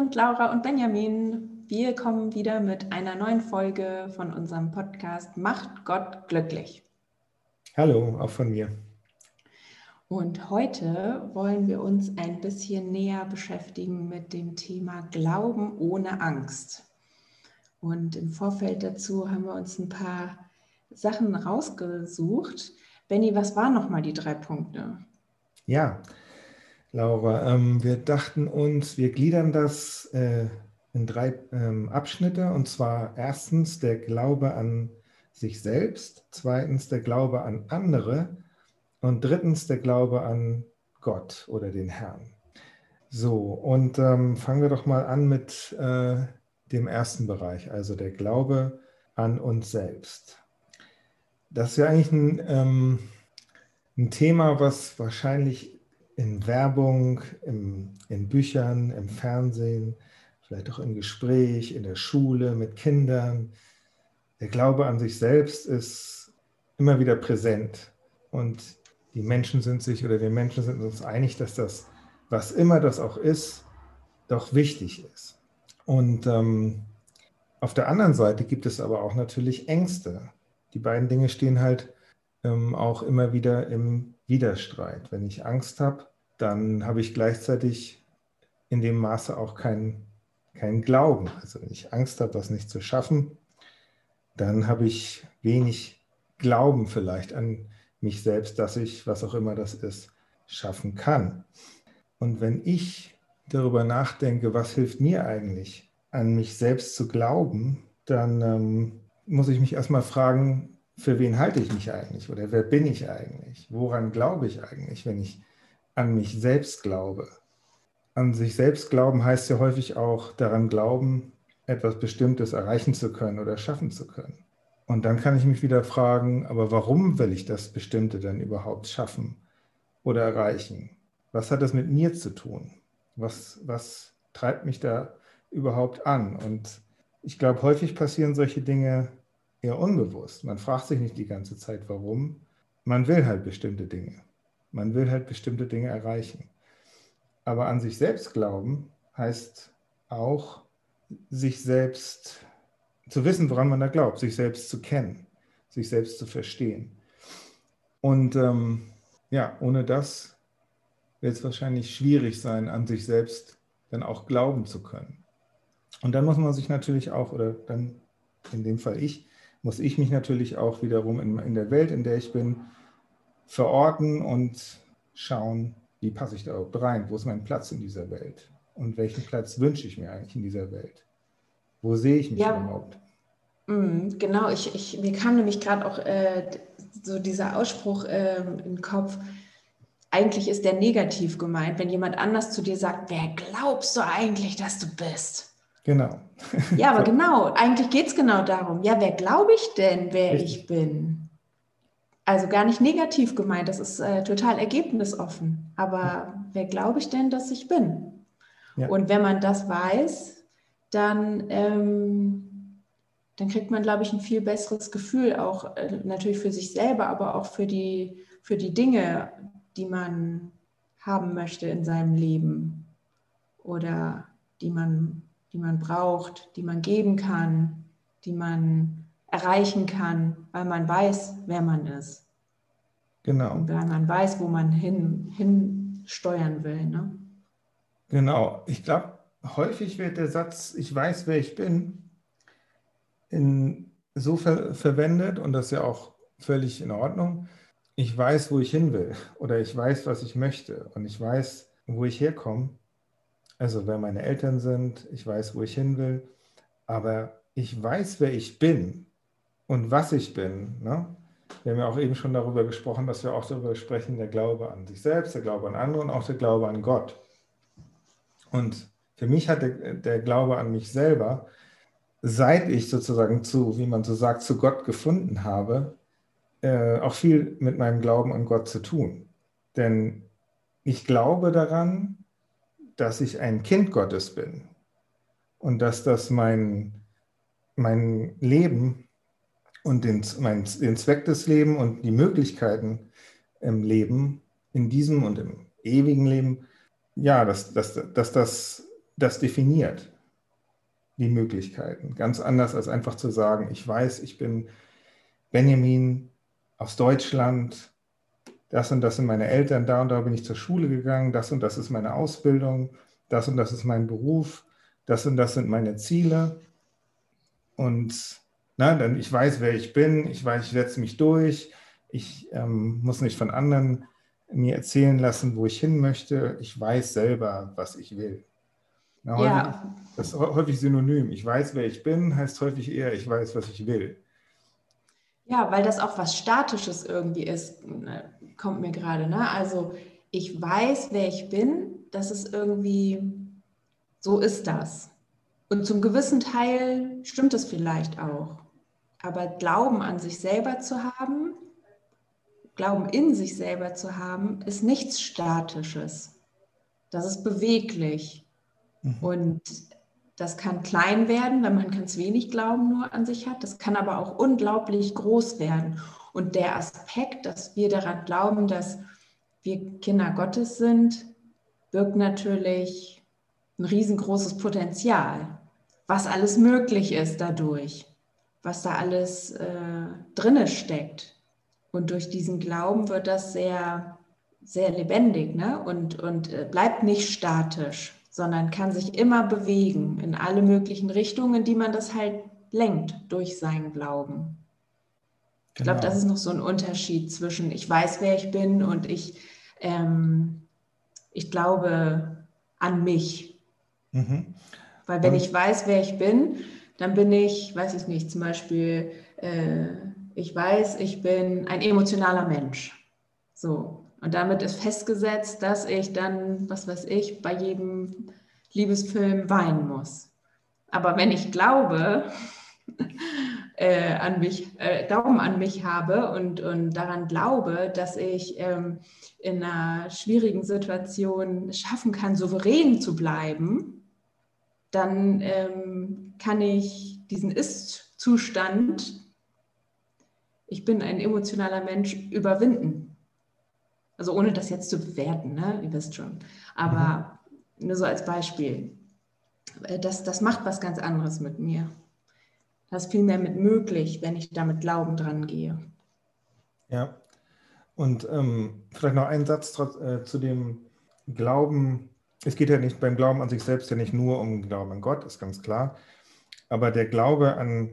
Sind Laura und Benjamin. Wir kommen wieder mit einer neuen Folge von unserem Podcast Macht Gott glücklich. Hallo, auch von mir. Und heute wollen wir uns ein bisschen näher beschäftigen mit dem Thema Glauben ohne Angst. Und im Vorfeld dazu haben wir uns ein paar Sachen rausgesucht. Benny, was waren nochmal die drei Punkte? Ja, Laura, ähm, wir dachten uns, wir gliedern das äh, in drei ähm, Abschnitte. Und zwar erstens der Glaube an sich selbst, zweitens der Glaube an andere und drittens der Glaube an Gott oder den Herrn. So, und ähm, fangen wir doch mal an mit äh, dem ersten Bereich, also der Glaube an uns selbst. Das ist ja eigentlich ein, ähm, ein Thema, was wahrscheinlich in Werbung, im, in Büchern, im Fernsehen, vielleicht auch im Gespräch, in der Schule, mit Kindern. Der Glaube an sich selbst ist immer wieder präsent. Und die Menschen sind sich oder wir Menschen sind uns einig, dass das, was immer das auch ist, doch wichtig ist. Und ähm, auf der anderen Seite gibt es aber auch natürlich Ängste. Die beiden Dinge stehen halt ähm, auch immer wieder im Widerstreit. Wenn ich Angst habe, dann habe ich gleichzeitig in dem Maße auch keinen kein Glauben. Also wenn ich Angst habe, das nicht zu schaffen, dann habe ich wenig Glauben vielleicht an mich selbst, dass ich, was auch immer das ist, schaffen kann. Und wenn ich darüber nachdenke, was hilft mir eigentlich, an mich selbst zu glauben, dann ähm, muss ich mich erstmal fragen, für wen halte ich mich eigentlich oder wer bin ich eigentlich? Woran glaube ich eigentlich, wenn ich an mich selbst glaube. An sich selbst glauben heißt ja häufig auch daran glauben, etwas Bestimmtes erreichen zu können oder schaffen zu können. Und dann kann ich mich wieder fragen, aber warum will ich das Bestimmte denn überhaupt schaffen oder erreichen? Was hat das mit mir zu tun? Was, was treibt mich da überhaupt an? Und ich glaube, häufig passieren solche Dinge eher unbewusst. Man fragt sich nicht die ganze Zeit, warum. Man will halt bestimmte Dinge. Man will halt bestimmte Dinge erreichen. Aber an sich selbst glauben heißt auch, sich selbst zu wissen, woran man da glaubt, sich selbst zu kennen, sich selbst zu verstehen. Und ähm, ja, ohne das wird es wahrscheinlich schwierig sein, an sich selbst dann auch glauben zu können. Und dann muss man sich natürlich auch, oder dann in dem Fall ich, muss ich mich natürlich auch wiederum in, in der Welt, in der ich bin, verorten und schauen, wie passe ich da überhaupt rein? Wo ist mein Platz in dieser Welt? Und welchen Platz wünsche ich mir eigentlich in dieser Welt? Wo sehe ich mich ja. überhaupt? Mm, genau, ich, ich, mir kam nämlich gerade auch äh, so dieser Ausspruch äh, in den Kopf, eigentlich ist der negativ gemeint, wenn jemand anders zu dir sagt, wer glaubst du eigentlich, dass du bist? Genau. ja, aber genau, eigentlich geht es genau darum. Ja, wer glaube ich denn, wer Richtig. ich bin? Also gar nicht negativ gemeint, das ist äh, total ergebnisoffen. Aber wer glaube ich denn, dass ich bin? Ja. Und wenn man das weiß, dann, ähm, dann kriegt man, glaube ich, ein viel besseres Gefühl, auch äh, natürlich für sich selber, aber auch für die, für die Dinge, die man haben möchte in seinem Leben oder die man, die man braucht, die man geben kann, die man erreichen kann, weil man weiß, wer man ist. Genau. Und weil man weiß, wo man hin, hin steuern will. Ne? Genau. Ich glaube, häufig wird der Satz, ich weiß, wer ich bin, in, so ver verwendet und das ist ja auch völlig in Ordnung. Ich weiß, wo ich hin will oder ich weiß, was ich möchte und ich weiß, wo ich herkomme. Also wer meine Eltern sind, ich weiß, wo ich hin will, aber ich weiß, wer ich bin und was ich bin. Ne? Wir haben ja auch eben schon darüber gesprochen, dass wir auch darüber sprechen, der Glaube an sich selbst, der Glaube an andere und auch der Glaube an Gott. Und für mich hat der, der Glaube an mich selber, seit ich sozusagen zu, wie man so sagt, zu Gott gefunden habe, äh, auch viel mit meinem Glauben an Gott zu tun. Denn ich glaube daran, dass ich ein Kind Gottes bin und dass das mein, mein Leben und den, mein, den Zweck des Lebens und die Möglichkeiten im Leben, in diesem und im ewigen Leben, ja, dass, dass, dass das das definiert, die Möglichkeiten. Ganz anders als einfach zu sagen, ich weiß, ich bin Benjamin aus Deutschland, das und das sind meine Eltern, da und da bin ich zur Schule gegangen, das und das ist meine Ausbildung, das und das ist mein Beruf, das und das sind meine Ziele. Und na, dann ich weiß, wer ich bin, ich weiß, ich setze mich durch, ich ähm, muss nicht von anderen mir erzählen lassen, wo ich hin möchte. Ich weiß selber, was ich will. Na, häufig, ja. Das ist häufig synonym. Ich weiß, wer ich bin, heißt häufig eher, ich weiß, was ich will. Ja, weil das auch was Statisches irgendwie ist, ne, kommt mir gerade. Ne? Also ich weiß, wer ich bin, das ist irgendwie, so ist das. Und zum gewissen Teil stimmt es vielleicht auch. Aber Glauben an sich selber zu haben, Glauben in sich selber zu haben, ist nichts Statisches. Das ist beweglich. Mhm. Und das kann klein werden, wenn man ganz wenig Glauben nur an sich hat. Das kann aber auch unglaublich groß werden. Und der Aspekt, dass wir daran glauben, dass wir Kinder Gottes sind, birgt natürlich ein riesengroßes Potenzial, was alles möglich ist dadurch, was da alles äh, drinne steckt. Und durch diesen Glauben wird das sehr, sehr lebendig ne? und, und äh, bleibt nicht statisch, sondern kann sich immer bewegen in alle möglichen Richtungen, die man das halt lenkt durch seinen Glauben. Ich glaube, das genau. ist noch so ein Unterschied zwischen ich weiß, wer ich bin und ich, ähm, ich glaube an mich. Mhm. Weil wenn und ich weiß, wer ich bin, dann bin ich, weiß ich nicht, zum Beispiel äh, ich weiß, ich bin ein emotionaler Mensch. So. Und damit ist festgesetzt, dass ich dann, was weiß ich, bei jedem Liebesfilm weinen muss. Aber wenn ich glaube, äh, an mich, äh, Glauben an mich habe und, und daran glaube, dass ich ähm, in einer schwierigen Situation schaffen kann, souverän zu bleiben, dann ähm, kann ich diesen Ist-Zustand ich bin ein emotionaler Mensch, überwinden. Also ohne das jetzt zu bewerten, ne? ihr wisst schon. Aber mhm. nur so als Beispiel. Äh, das, das macht was ganz anderes mit mir. Das ist viel mehr mit möglich, wenn ich da mit Glauben dran gehe. Ja. Und ähm, vielleicht noch ein Satz äh, zu dem Glauben. Es geht ja nicht beim Glauben an sich selbst ja nicht nur um Glauben an Gott, ist ganz klar. Aber der Glaube an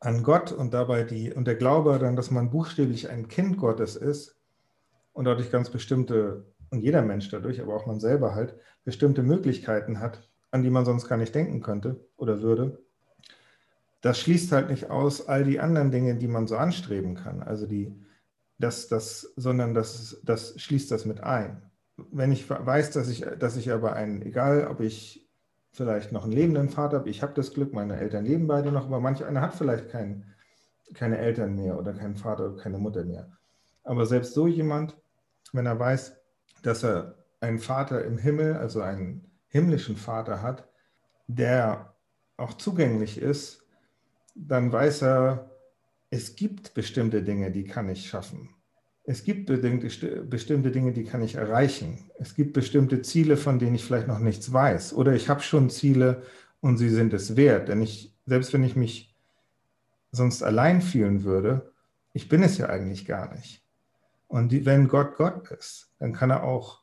an Gott und dabei die, und der Glaube dann, dass man buchstäblich ein Kind Gottes ist und dadurch ganz bestimmte, und jeder Mensch dadurch, aber auch man selber halt, bestimmte Möglichkeiten hat, an die man sonst gar nicht denken könnte oder würde, das schließt halt nicht aus all die anderen Dinge, die man so anstreben kann. Also die, das, das, sondern das, das schließt das mit ein. Wenn ich weiß, dass ich, dass ich aber ein, egal ob ich vielleicht noch einen lebenden Vater habe. Ich habe das Glück, meine Eltern leben beide noch, aber manch einer hat vielleicht kein, keine Eltern mehr oder keinen Vater oder keine Mutter mehr. Aber selbst so jemand, wenn er weiß, dass er einen Vater im Himmel, also einen himmlischen Vater hat, der auch zugänglich ist, dann weiß er, es gibt bestimmte Dinge, die kann ich schaffen es gibt bestimmte Dinge, die kann ich erreichen. Es gibt bestimmte Ziele, von denen ich vielleicht noch nichts weiß. Oder ich habe schon Ziele und sie sind es wert. Denn ich, selbst wenn ich mich sonst allein fühlen würde, ich bin es ja eigentlich gar nicht. Und die, wenn Gott Gott ist, dann kann er auch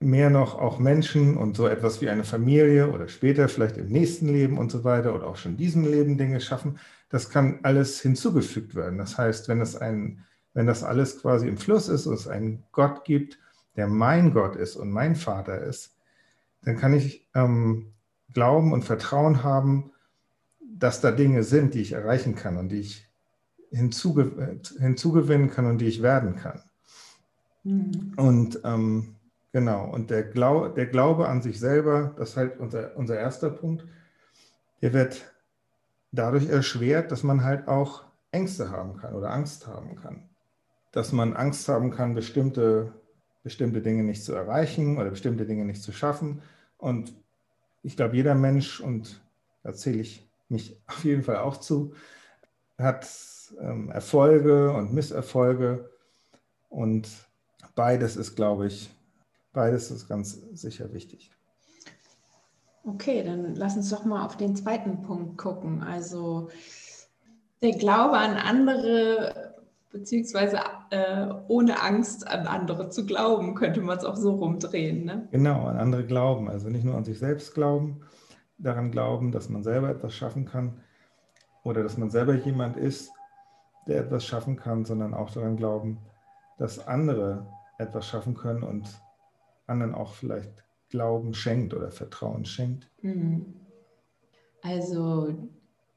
mehr noch auch Menschen und so etwas wie eine Familie oder später vielleicht im nächsten Leben und so weiter oder auch schon in diesem Leben Dinge schaffen. Das kann alles hinzugefügt werden. Das heißt, wenn es ein wenn das alles quasi im Fluss ist und es einen Gott gibt, der mein Gott ist und mein Vater ist, dann kann ich ähm, glauben und Vertrauen haben, dass da Dinge sind, die ich erreichen kann und die ich hinzuge hinzugewinnen kann und die ich werden kann. Mhm. Und ähm, genau, und der, Glau der Glaube an sich selber, das ist halt unser, unser erster Punkt, der wird dadurch erschwert, dass man halt auch Ängste haben kann oder Angst haben kann dass man Angst haben kann, bestimmte, bestimmte Dinge nicht zu erreichen oder bestimmte Dinge nicht zu schaffen. Und ich glaube, jeder Mensch, und da zähle ich mich auf jeden Fall auch zu, hat ähm, Erfolge und Misserfolge. Und beides ist, glaube ich, beides ist ganz sicher wichtig. Okay, dann lass uns doch mal auf den zweiten Punkt gucken. Also der Glaube an andere, beziehungsweise äh, ohne Angst an andere zu glauben, könnte man es auch so rumdrehen. Ne? Genau, an andere glauben. Also nicht nur an sich selbst glauben, daran glauben, dass man selber etwas schaffen kann oder dass man selber jemand ist, der etwas schaffen kann, sondern auch daran glauben, dass andere etwas schaffen können und anderen auch vielleicht Glauben schenkt oder Vertrauen schenkt. Mhm. Also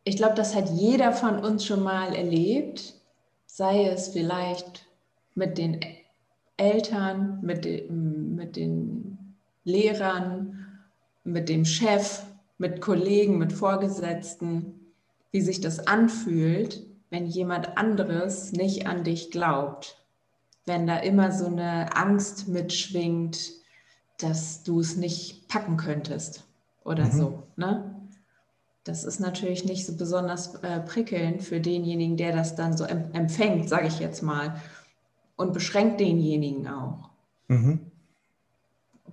ich glaube, das hat jeder von uns schon mal erlebt, sei es vielleicht mit den Eltern, mit, den, mit den Lehrern, mit dem Chef, mit Kollegen, mit Vorgesetzten, wie sich das anfühlt, wenn jemand anderes nicht an dich glaubt. Wenn da immer so eine Angst mitschwingt, dass du es nicht packen könntest oder mhm. so. Ne? Das ist natürlich nicht so besonders äh, prickelnd für denjenigen, der das dann so empfängt, sage ich jetzt mal, und beschränkt denjenigen auch. Mhm.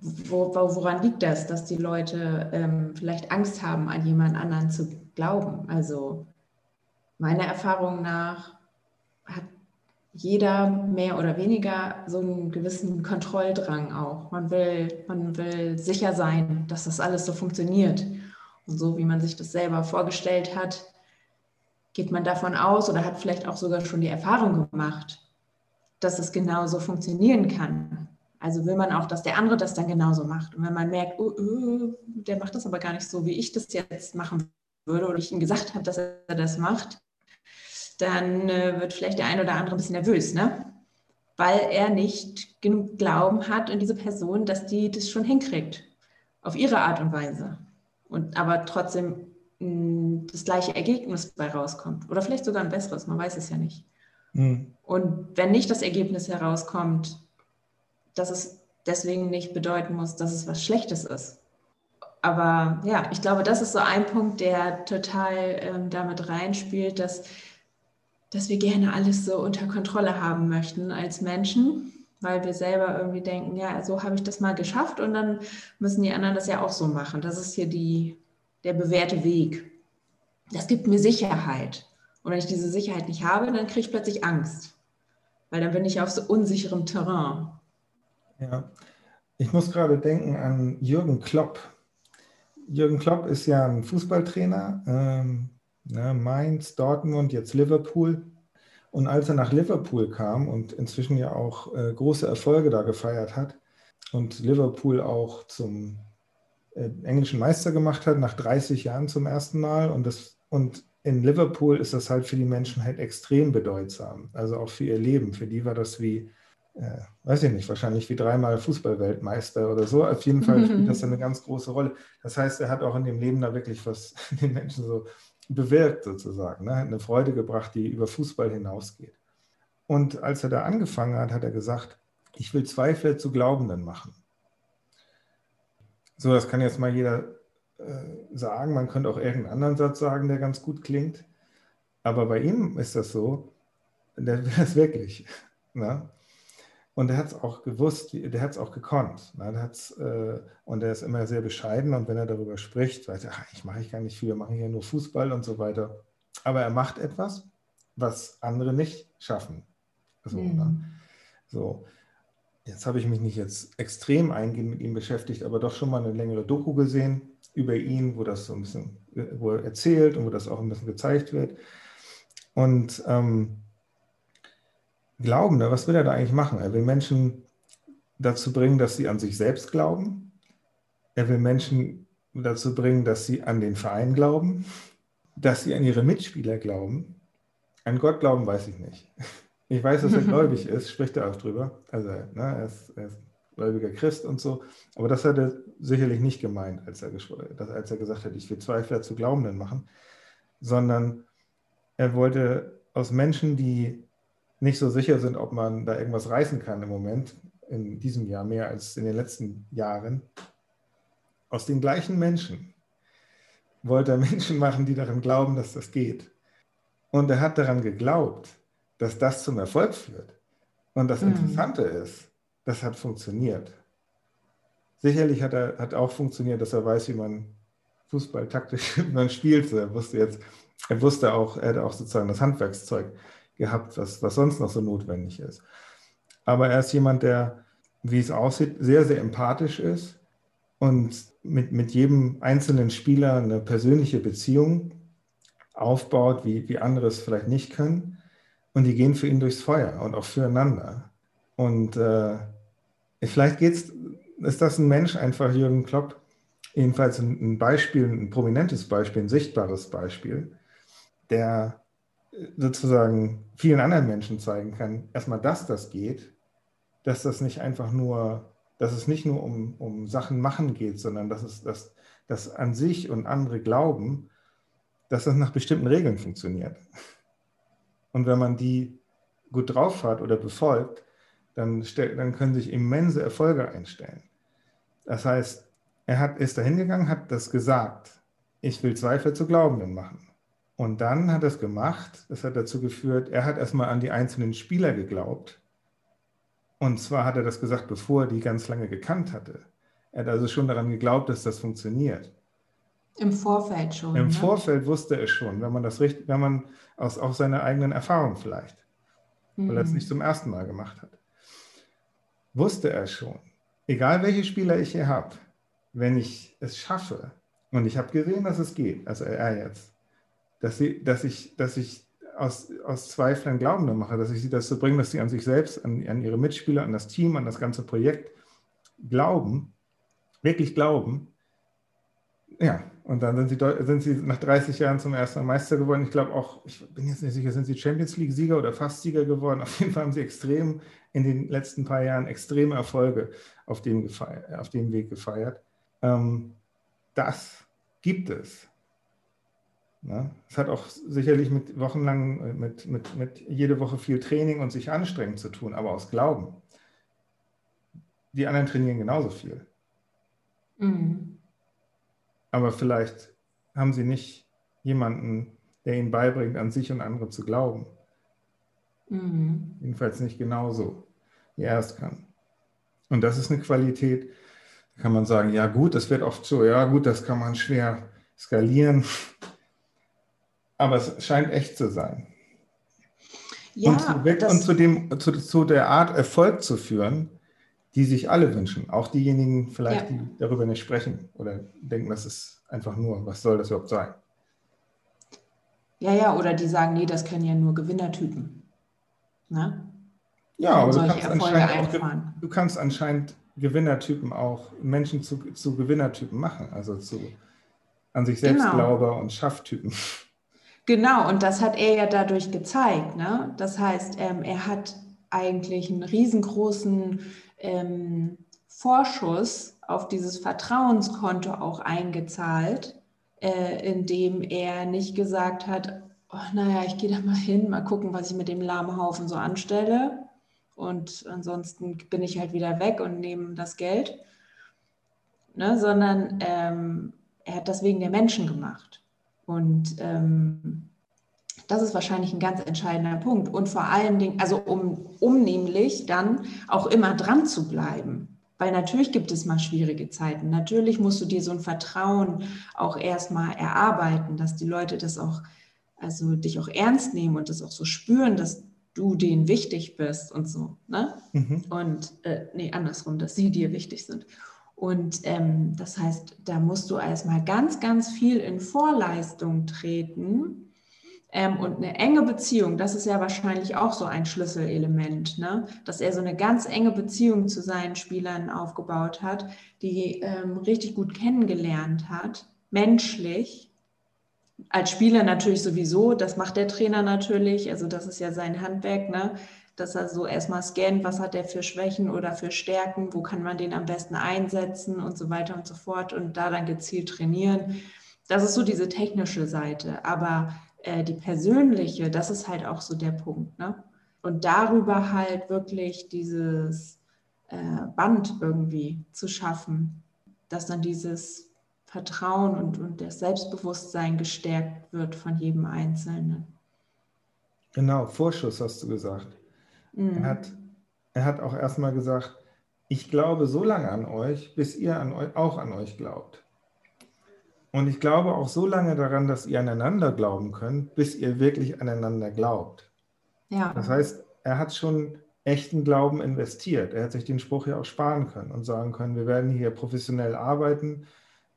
Wo, woran liegt das, dass die Leute ähm, vielleicht Angst haben, an jemand anderen zu glauben? Also meiner Erfahrung nach hat jeder mehr oder weniger so einen gewissen Kontrolldrang auch. Man will, man will sicher sein, dass das alles so funktioniert. Und so wie man sich das selber vorgestellt hat, geht man davon aus oder hat vielleicht auch sogar schon die Erfahrung gemacht, dass es genauso funktionieren kann. Also will man auch, dass der andere das dann genauso macht. Und wenn man merkt, oh, oh, der macht das aber gar nicht so, wie ich das jetzt machen würde oder ich ihm gesagt habe, dass er das macht, dann äh, wird vielleicht der ein oder andere ein bisschen nervös, ne? weil er nicht genug Glauben hat in diese Person, dass die das schon hinkriegt, auf ihre Art und Weise. Und aber trotzdem mh, hm, das gleiche Ergebnis bei rauskommt. Oder vielleicht sogar ein besseres, man weiß es ja nicht. Mhm. Und wenn nicht das Ergebnis herauskommt, dass es deswegen nicht bedeuten muss, dass es was Schlechtes ist. Aber ja, ich glaube, das ist so ein Punkt, der total ähm, damit reinspielt, dass dass wir gerne alles so unter Kontrolle haben möchten als Menschen, weil wir selber irgendwie denken, ja, so habe ich das mal geschafft und dann müssen die anderen das ja auch so machen. Das ist hier die, der bewährte Weg. Das gibt mir Sicherheit. Und wenn ich diese Sicherheit nicht habe, dann kriege ich plötzlich Angst, weil dann bin ich auf so unsicherem Terrain. Ja, ich muss gerade denken an Jürgen Klopp. Jürgen Klopp ist ja ein Fußballtrainer, ähm, Ne, Mainz, Dortmund, jetzt Liverpool. Und als er nach Liverpool kam und inzwischen ja auch äh, große Erfolge da gefeiert hat und Liverpool auch zum äh, englischen Meister gemacht hat, nach 30 Jahren zum ersten Mal. Und, das, und in Liverpool ist das halt für die Menschen halt extrem bedeutsam. Also auch für ihr Leben. Für die war das wie, äh, weiß ich nicht, wahrscheinlich wie dreimal Fußballweltmeister oder so. Auf jeden Fall spielt das eine ganz große Rolle. Das heißt, er hat auch in dem Leben da wirklich was den Menschen so bewirkt sozusagen, ne? eine Freude gebracht, die über Fußball hinausgeht. Und als er da angefangen hat, hat er gesagt, ich will Zweifler zu Glaubenden machen. So, das kann jetzt mal jeder äh, sagen. Man könnte auch irgendeinen anderen Satz sagen, der ganz gut klingt. Aber bei ihm ist das so, der will das wirklich. Ne? Und er hat es auch gewusst, der hat es auch gekonnt. Ne? Der hat's, äh, und er ist immer sehr bescheiden. Und wenn er darüber spricht, weiß er, ach, ich mache ich gar nicht viel, wir machen hier nur Fußball und so weiter. Aber er macht etwas, was andere nicht schaffen. So, mhm. ne? so. Jetzt habe ich mich nicht jetzt extrem eingehend mit ihm beschäftigt, aber doch schon mal eine längere Doku gesehen über ihn, wo das so ein bisschen, wo er erzählt und wo das auch ein bisschen gezeigt wird. Und ähm, Glauben, ne? was will er da eigentlich machen? Er will Menschen dazu bringen, dass sie an sich selbst glauben. Er will Menschen dazu bringen, dass sie an den Verein glauben, dass sie an ihre Mitspieler glauben. An Gott glauben weiß ich nicht. Ich weiß, dass er gläubig ist, spricht er auch drüber. Also ne, er, ist, er ist gläubiger Christ und so. Aber das hat er sicherlich nicht gemeint, als er, als er gesagt hat, ich will Zweifler zu Glaubenden machen, sondern er wollte aus Menschen, die nicht so sicher sind, ob man da irgendwas reißen kann im Moment, in diesem Jahr mehr als in den letzten Jahren, aus den gleichen Menschen wollte er Menschen machen, die daran glauben, dass das geht. Und er hat daran geglaubt, dass das zum Erfolg führt. Und das mhm. Interessante mhm. ist, das hat funktioniert. Sicherlich hat er hat auch funktioniert, dass er weiß, wie man Fußball taktisch man spielte. Er wusste jetzt, er wusste auch, er hatte auch sozusagen das Handwerkszeug gehabt, was, was sonst noch so notwendig ist. Aber er ist jemand, der, wie es aussieht, sehr, sehr empathisch ist und mit, mit jedem einzelnen Spieler eine persönliche Beziehung aufbaut, wie, wie andere es vielleicht nicht können. Und die gehen für ihn durchs Feuer und auch füreinander. Und äh, vielleicht geht's, ist das ein Mensch einfach, Jürgen Klopp, jedenfalls ein Beispiel, ein prominentes Beispiel, ein sichtbares Beispiel, der sozusagen vielen anderen Menschen zeigen kann, erstmal, dass das geht, dass das nicht einfach nur, dass es nicht nur um, um Sachen machen geht, sondern dass es dass, dass an sich und andere glauben, dass das nach bestimmten Regeln funktioniert. Und wenn man die gut drauf hat oder befolgt, dann, dann können sich immense Erfolge einstellen. Das heißt, er hat, ist dahin gegangen, hat das gesagt. Ich will Zweifel zu Glaubenden machen. Und dann hat er es gemacht. Das hat dazu geführt, er hat erstmal an die einzelnen Spieler geglaubt. Und zwar hat er das gesagt, bevor er die ganz lange gekannt hatte. Er hat also schon daran geglaubt, dass das funktioniert. Im Vorfeld schon. Im ne? Vorfeld wusste er schon, wenn man das richtig, wenn man aus auch seiner eigenen Erfahrung vielleicht, mhm. weil er es mhm. nicht zum ersten Mal gemacht hat, wusste er schon, egal welche Spieler ich hier habe, wenn ich es schaffe, und ich habe gesehen, dass es geht, also er jetzt, dass, sie, dass ich, dass ich aus, aus Zweiflern Glaubende mache, dass ich sie dazu bringe, dass sie an sich selbst, an, an ihre Mitspieler, an das Team, an das ganze Projekt glauben, wirklich glauben. Ja, und dann sind sie, sind sie nach 30 Jahren zum ersten Meister geworden. Ich glaube auch, ich bin jetzt nicht sicher, sind sie Champions League-Sieger oder fast Sieger geworden. Auf jeden Fall haben sie extrem in den letzten paar Jahren extreme Erfolge auf dem, auf dem Weg gefeiert. Ähm, das gibt es. Ja, es hat auch sicherlich mit wochenlang, äh, mit, mit, mit jede Woche viel Training und sich anstrengen zu tun, aber aus Glauben. Die anderen trainieren genauso viel. Mhm. Aber vielleicht haben sie nicht jemanden, der ihnen beibringt, an sich und andere zu glauben. Mhm. Jedenfalls nicht genauso, wie er es kann. Und das ist eine Qualität, kann man sagen, ja gut, das wird oft so, ja gut, das kann man schwer skalieren, aber es scheint echt zu sein. Ja, und, zu, und zu, dem, zu, zu, der Art Erfolg zu führen, die sich alle wünschen, auch diejenigen vielleicht, ja. die darüber nicht sprechen oder denken, das ist einfach nur, was soll das überhaupt sein? Ja, ja, oder die sagen, nee, das können ja nur Gewinnertypen. Ne? Ja, aber du kannst, auch, du kannst anscheinend Gewinnertypen auch Menschen zu, zu Gewinnertypen machen, also zu an sich selbst genau. Glauber und Schafftypen. Genau, und das hat er ja dadurch gezeigt. Ne? Das heißt, ähm, er hat eigentlich einen riesengroßen ähm, Vorschuss auf dieses Vertrauenskonto auch eingezahlt, äh, indem er nicht gesagt hat, oh, naja, ich gehe da mal hin, mal gucken, was ich mit dem lahmen Haufen so anstelle, und ansonsten bin ich halt wieder weg und nehme das Geld, ne, sondern ähm, er hat das wegen der Menschen gemacht. Und ähm, das ist wahrscheinlich ein ganz entscheidender Punkt. Und vor allen Dingen, also um, um nämlich dann auch immer dran zu bleiben. Weil natürlich gibt es mal schwierige Zeiten. Natürlich musst du dir so ein Vertrauen auch erstmal erarbeiten, dass die Leute das auch, also dich auch ernst nehmen und das auch so spüren, dass du denen wichtig bist und so. Ne? Mhm. Und äh, nee, andersrum, dass sie dir wichtig sind. Und ähm, das heißt, da musst du erstmal ganz, ganz viel in Vorleistung treten. Ähm, und eine enge Beziehung, das ist ja wahrscheinlich auch so ein Schlüsselelement, ne? dass er so eine ganz enge Beziehung zu seinen Spielern aufgebaut hat, die ähm, richtig gut kennengelernt hat, menschlich als Spieler natürlich sowieso, das macht der Trainer natürlich, also das ist ja sein Handwerk, ne? Dass er so erstmal scannt, was hat er für Schwächen oder für Stärken, wo kann man den am besten einsetzen und so weiter und so fort und da dann gezielt trainieren. Das ist so diese technische Seite, aber äh, die persönliche, das ist halt auch so der Punkt. Ne? Und darüber halt wirklich dieses äh, Band irgendwie zu schaffen, dass dann dieses Vertrauen und, und das Selbstbewusstsein gestärkt wird von jedem Einzelnen. Genau, Vorschuss hast du gesagt. Mhm. Er, hat, er hat auch erstmal gesagt, ich glaube so lange an euch, bis ihr an euch, auch an euch glaubt. Und ich glaube auch so lange daran, dass ihr aneinander glauben könnt, bis ihr wirklich aneinander glaubt. Ja. Das heißt, er hat schon echten Glauben investiert. Er hat sich den Spruch ja auch sparen können und sagen können, wir werden hier professionell arbeiten.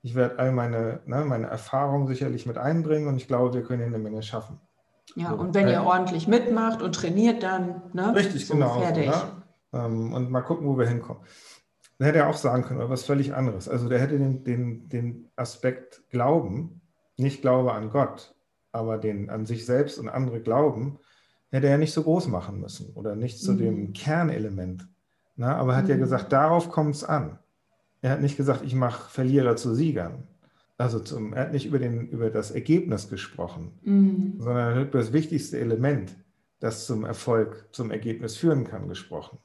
Ich werde all meine, ne, meine Erfahrungen sicherlich mit einbringen und ich glaube, wir können hier eine Menge schaffen. Ja, und wenn ihr ordentlich mitmacht und trainiert, dann ne, richtig, so genau. Fertig. Ne? Ähm, und mal gucken, wo wir hinkommen. Dann hätte er auch sagen können, aber was völlig anderes. Also der hätte den, den, den Aspekt Glauben, nicht Glaube an Gott, aber den an sich selbst und andere Glauben, hätte er nicht so groß machen müssen oder nicht zu mhm. dem Kernelement. Na, aber er hat mhm. ja gesagt, darauf kommt es an. Er hat nicht gesagt, ich mache Verlierer zu Siegern. Also zum, er hat nicht über, den, über das Ergebnis gesprochen, mhm. sondern er hat über das wichtigste Element, das zum Erfolg, zum Ergebnis führen kann, gesprochen.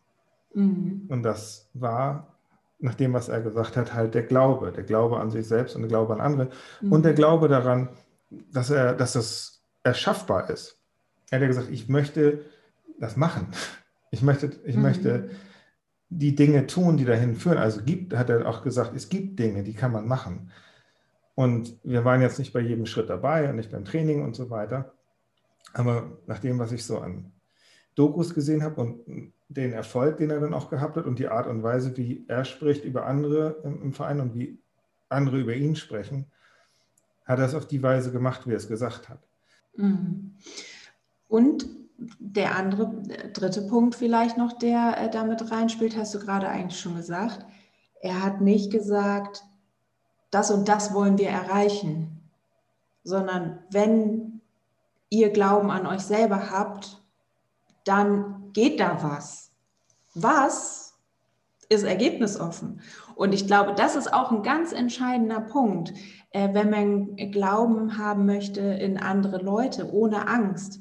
Mhm. Und das war, nach dem, was er gesagt hat, halt der Glaube. Der Glaube an sich selbst und der Glaube an andere. Mhm. Und der Glaube daran, dass, er, dass das erschaffbar ist. Er hat ja gesagt, ich möchte das machen. Ich möchte, ich mhm. möchte die Dinge tun, die dahin führen. Also gibt, hat er auch gesagt, es gibt Dinge, die kann man machen. Und wir waren jetzt nicht bei jedem Schritt dabei und nicht beim Training und so weiter. Aber nach dem, was ich so an Dokus gesehen habe und den Erfolg, den er dann auch gehabt hat und die Art und Weise, wie er spricht über andere im, im Verein und wie andere über ihn sprechen, hat er es auf die Weise gemacht, wie er es gesagt hat. Mhm. Und der andere, dritte Punkt vielleicht noch, der äh, damit reinspielt, hast du gerade eigentlich schon gesagt. Er hat nicht gesagt, das und das wollen wir erreichen, sondern wenn ihr Glauben an euch selber habt, dann geht da was. Was ist ergebnisoffen? Und ich glaube, das ist auch ein ganz entscheidender Punkt, äh, wenn man Glauben haben möchte in andere Leute, ohne Angst.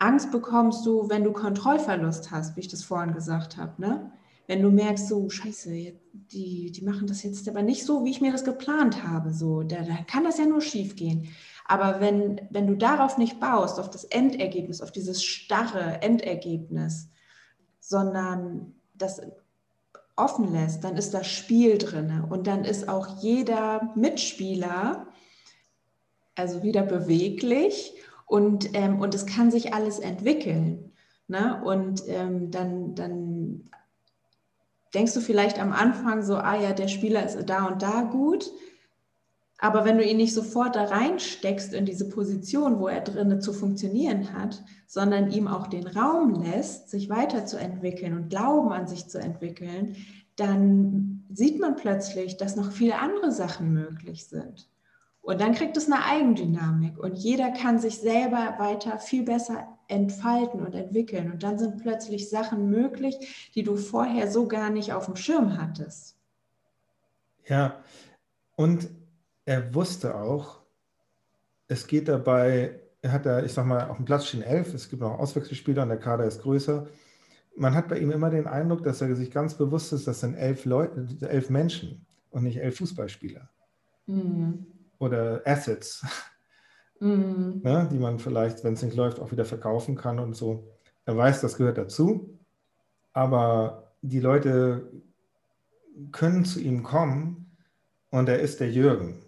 Angst bekommst du, wenn du Kontrollverlust hast, wie ich das vorhin gesagt habe. Ne? Wenn du merkst, so, scheiße, die, die machen das jetzt aber nicht so, wie ich mir das geplant habe. So, da, da kann das ja nur schief gehen. Aber wenn, wenn du darauf nicht baust, auf das Endergebnis, auf dieses starre Endergebnis, sondern das offen lässt, dann ist das Spiel drin und dann ist auch jeder Mitspieler also wieder beweglich und, ähm, und es kann sich alles entwickeln. Ne? Und ähm, dann, dann denkst du vielleicht am Anfang so, ah ja, der Spieler ist da und da gut. Aber wenn du ihn nicht sofort da reinsteckst in diese Position, wo er drinnen zu funktionieren hat, sondern ihm auch den Raum lässt, sich weiterzuentwickeln und Glauben an sich zu entwickeln, dann sieht man plötzlich, dass noch viele andere Sachen möglich sind. Und dann kriegt es eine Eigendynamik und jeder kann sich selber weiter viel besser entfalten und entwickeln. Und dann sind plötzlich Sachen möglich, die du vorher so gar nicht auf dem Schirm hattest. Ja, und er wusste auch, es geht dabei, er hat da, ich sag mal, auf dem Platz stehen elf, es gibt noch Auswechselspieler und der Kader ist größer. Man hat bei ihm immer den Eindruck, dass er sich ganz bewusst ist, das sind elf Leute, elf Menschen und nicht elf Fußballspieler. Mhm oder Assets, mhm. ne, die man vielleicht, wenn es nicht läuft, auch wieder verkaufen kann und so. Er weiß, das gehört dazu, aber die Leute können zu ihm kommen und er ist der Jürgen.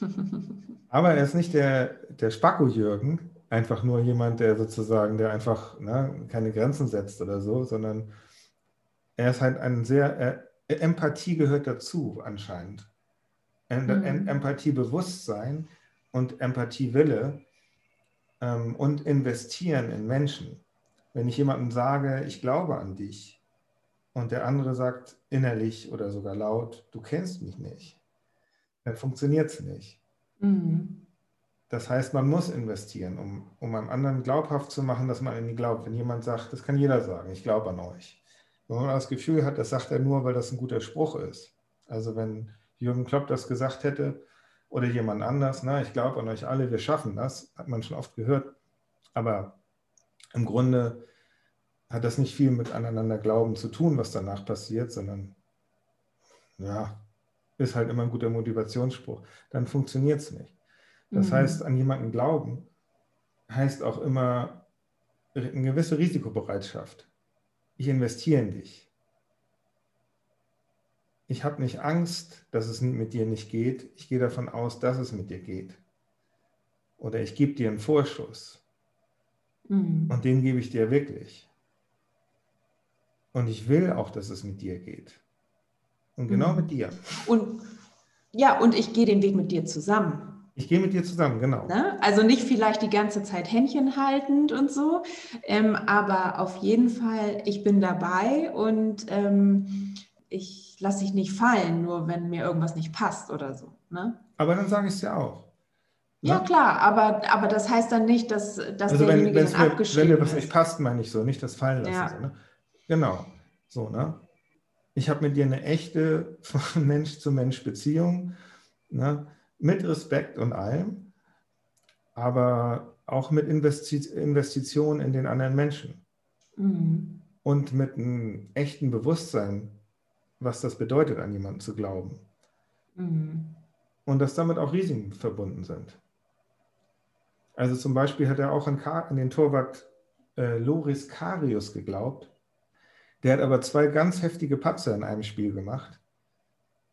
aber er ist nicht der, der Spacko-Jürgen, einfach nur jemand, der sozusagen, der einfach ne, keine Grenzen setzt oder so, sondern er ist halt ein sehr, er, Empathie gehört dazu anscheinend. Mhm. Empathiebewusstsein und Empathiewille ähm, und investieren in Menschen. Wenn ich jemandem sage, ich glaube an dich und der andere sagt innerlich oder sogar laut, du kennst mich nicht, dann funktioniert es nicht. Mhm. Das heißt, man muss investieren, um, um einem anderen glaubhaft zu machen, dass man an ihn glaubt. Wenn jemand sagt, das kann jeder sagen, ich glaube an euch. Wenn man das Gefühl hat, das sagt er nur, weil das ein guter Spruch ist. Also wenn Jürgen Klopp das gesagt hätte oder jemand anders. Na, ich glaube an euch alle, wir schaffen das, hat man schon oft gehört. Aber im Grunde hat das nicht viel mit aneinander Glauben zu tun, was danach passiert, sondern ja, ist halt immer ein guter Motivationsspruch. Dann funktioniert es nicht. Das mhm. heißt, an jemanden glauben heißt auch immer eine gewisse Risikobereitschaft. Ich investiere in dich. Ich habe nicht Angst, dass es mit dir nicht geht. Ich gehe davon aus, dass es mit dir geht. Oder ich gebe dir einen Vorschuss. Mhm. Und den gebe ich dir wirklich. Und ich will auch, dass es mit dir geht. Und genau mhm. mit dir. Und ja, und ich gehe den Weg mit dir zusammen. Ich gehe mit dir zusammen, genau. Ne? Also nicht vielleicht die ganze Zeit Händchen haltend und so, ähm, aber auf jeden Fall, ich bin dabei und ähm, ich lasse dich nicht fallen, nur wenn mir irgendwas nicht passt oder so. Ne? Aber dann sage ich es ja auch. Ne? Ja, klar, aber, aber das heißt dann nicht, dass, dass also derjenige wenn, dann abgeschrieben Wenn dir was nicht passt, meine ich so, nicht das fallen lassen. Ja. So, ne? Genau, so, ne? Ich habe mit dir eine echte Mensch-zu-Mensch-Beziehung. Ne? mit Respekt und allem, aber auch mit Investi Investitionen in den anderen Menschen. Mhm. Und mit einem echten Bewusstsein, was das bedeutet, an jemanden zu glauben. Mhm. Und dass damit auch Risiken verbunden sind. Also zum Beispiel hat er auch an, an den Torwart äh, Loris Karius geglaubt. Der hat aber zwei ganz heftige Patzer in einem Spiel gemacht.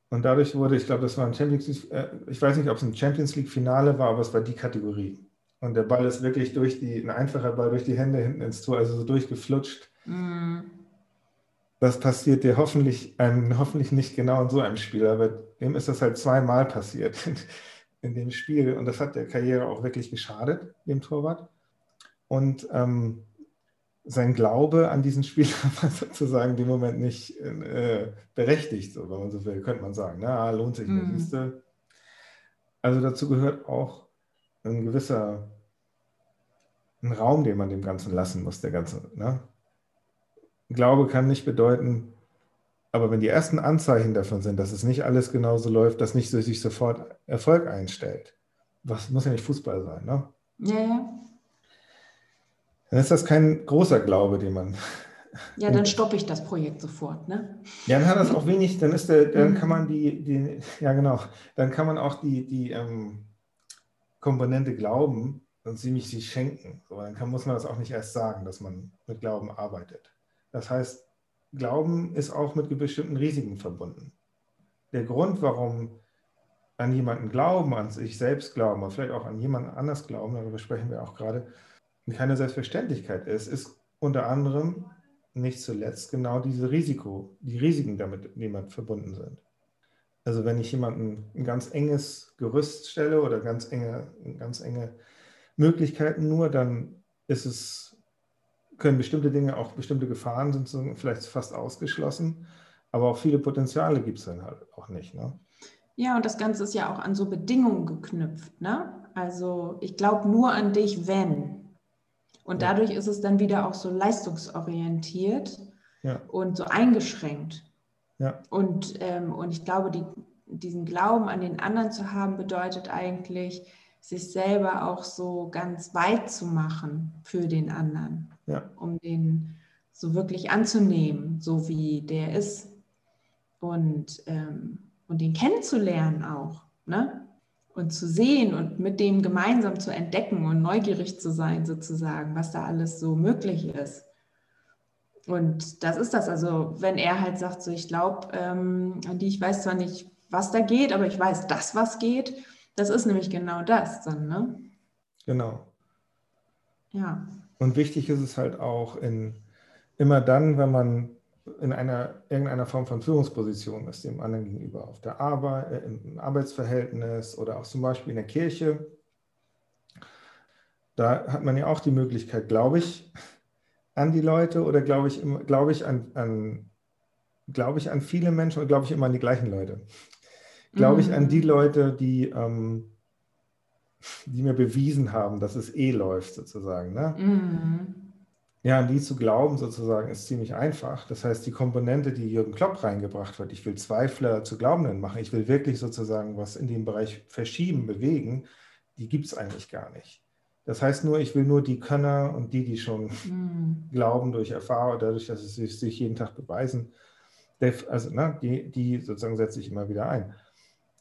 Und dadurch wurde, ich glaube, das war ein Champions League, äh, ich weiß nicht, ob es ein Champions League-Finale war, aber es war die Kategorie. Und der Ball ist wirklich durch die, ein einfacher Ball durch die Hände hinten ins Tor, also so durchgeflutscht. Mm. Das passiert dir hoffentlich, einem, hoffentlich nicht genau in so einem Spiel, aber dem ist das halt zweimal passiert in, in dem Spiel. Und das hat der Karriere auch wirklich geschadet, dem Torwart. Und ähm, sein Glaube an diesen Spieler war sozusagen im Moment nicht äh, berechtigt, so, wenn man so will, könnte man sagen. Na, ah, lohnt sich nicht. Mhm. Also dazu gehört auch ein gewisser ein Raum, den man dem Ganzen lassen muss, der ganze. Ne? Glaube kann nicht bedeuten, aber wenn die ersten Anzeichen davon sind, dass es nicht alles genauso läuft, dass nicht sich sofort Erfolg einstellt, was muss ja nicht Fußball sein, ne? Ja, ja. Dann ist das kein großer Glaube, den man. Ja, dann stoppe ich das Projekt sofort, ne? Ja, dann hat das auch wenig, dann ist der, dann kann man die, die ja genau, dann kann man auch die, die ähm, Komponente Glauben und ziemlich sich schenken. So, dann kann, muss man das auch nicht erst sagen, dass man mit Glauben arbeitet. Das heißt, Glauben ist auch mit bestimmten Risiken verbunden. Der Grund, warum an jemanden glauben, an sich selbst glauben, oder vielleicht auch an jemanden anders glauben, darüber sprechen wir auch gerade, keine Selbstverständlichkeit ist, ist unter anderem nicht zuletzt genau diese Risiko, die Risiken damit, damit verbunden sind. Also wenn ich jemanden ein ganz enges Gerüst stelle oder ganz enge, ganz enge Möglichkeiten nur, dann ist es, können bestimmte Dinge, auch bestimmte Gefahren sind so vielleicht fast ausgeschlossen, aber auch viele Potenziale gibt es dann halt auch nicht. Ne? Ja, und das Ganze ist ja auch an so Bedingungen geknüpft. Ne? Also ich glaube nur an dich, wenn. Und dadurch ist es dann wieder auch so leistungsorientiert ja. und so eingeschränkt. Ja. Und, ähm, und ich glaube, die, diesen Glauben an den anderen zu haben, bedeutet eigentlich, sich selber auch so ganz weit zu machen für den anderen, ja. um den so wirklich anzunehmen, so wie der ist und, ähm, und den kennenzulernen auch. Ne? und zu sehen und mit dem gemeinsam zu entdecken und neugierig zu sein, sozusagen, was da alles so möglich ist. Und das ist das. Also, wenn er halt sagt, so ich glaube ähm, an die, ich weiß zwar nicht, was da geht, aber ich weiß das, was geht, das ist nämlich genau das dann, ne? Genau. Ja. Und wichtig ist es halt auch in, immer dann, wenn man in einer irgendeiner Form von Führungsposition ist dem anderen gegenüber, auf der Arbeit, äh, im Arbeitsverhältnis oder auch zum Beispiel in der Kirche. Da hat man ja auch die Möglichkeit, glaube ich, an die Leute oder glaube ich, glaube ich an, an, glaube ich an viele Menschen oder glaube ich immer an die gleichen Leute. Glaube ich an die mhm. Leute, die, ähm, die mir bewiesen haben, dass es eh läuft, sozusagen. Ne? Mhm. Ja, an die zu glauben sozusagen ist ziemlich einfach. Das heißt, die Komponente, die Jürgen Klopp reingebracht wird, ich will Zweifler zu Glaubenden machen, ich will wirklich sozusagen was in dem Bereich verschieben, bewegen, die gibt es eigentlich gar nicht. Das heißt nur, ich will nur die Könner und die, die schon mhm. glauben durch Erfahrung, dadurch, dass sie sich jeden Tag beweisen, also ne, die, die sozusagen setze ich immer wieder ein.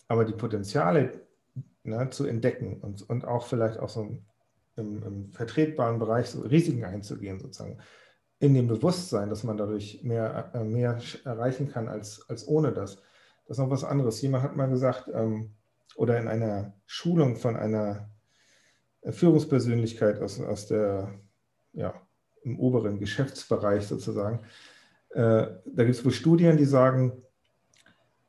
Aber die Potenziale ne, zu entdecken und, und auch vielleicht auch so im, im vertretbaren Bereich so Risiken einzugehen, sozusagen. In dem Bewusstsein, dass man dadurch mehr, äh, mehr erreichen kann als, als ohne das. Das ist noch was anderes. Jemand hat mal gesagt, ähm, oder in einer Schulung von einer Führungspersönlichkeit aus, aus der, ja, im oberen Geschäftsbereich sozusagen, äh, da gibt es wohl Studien, die sagen,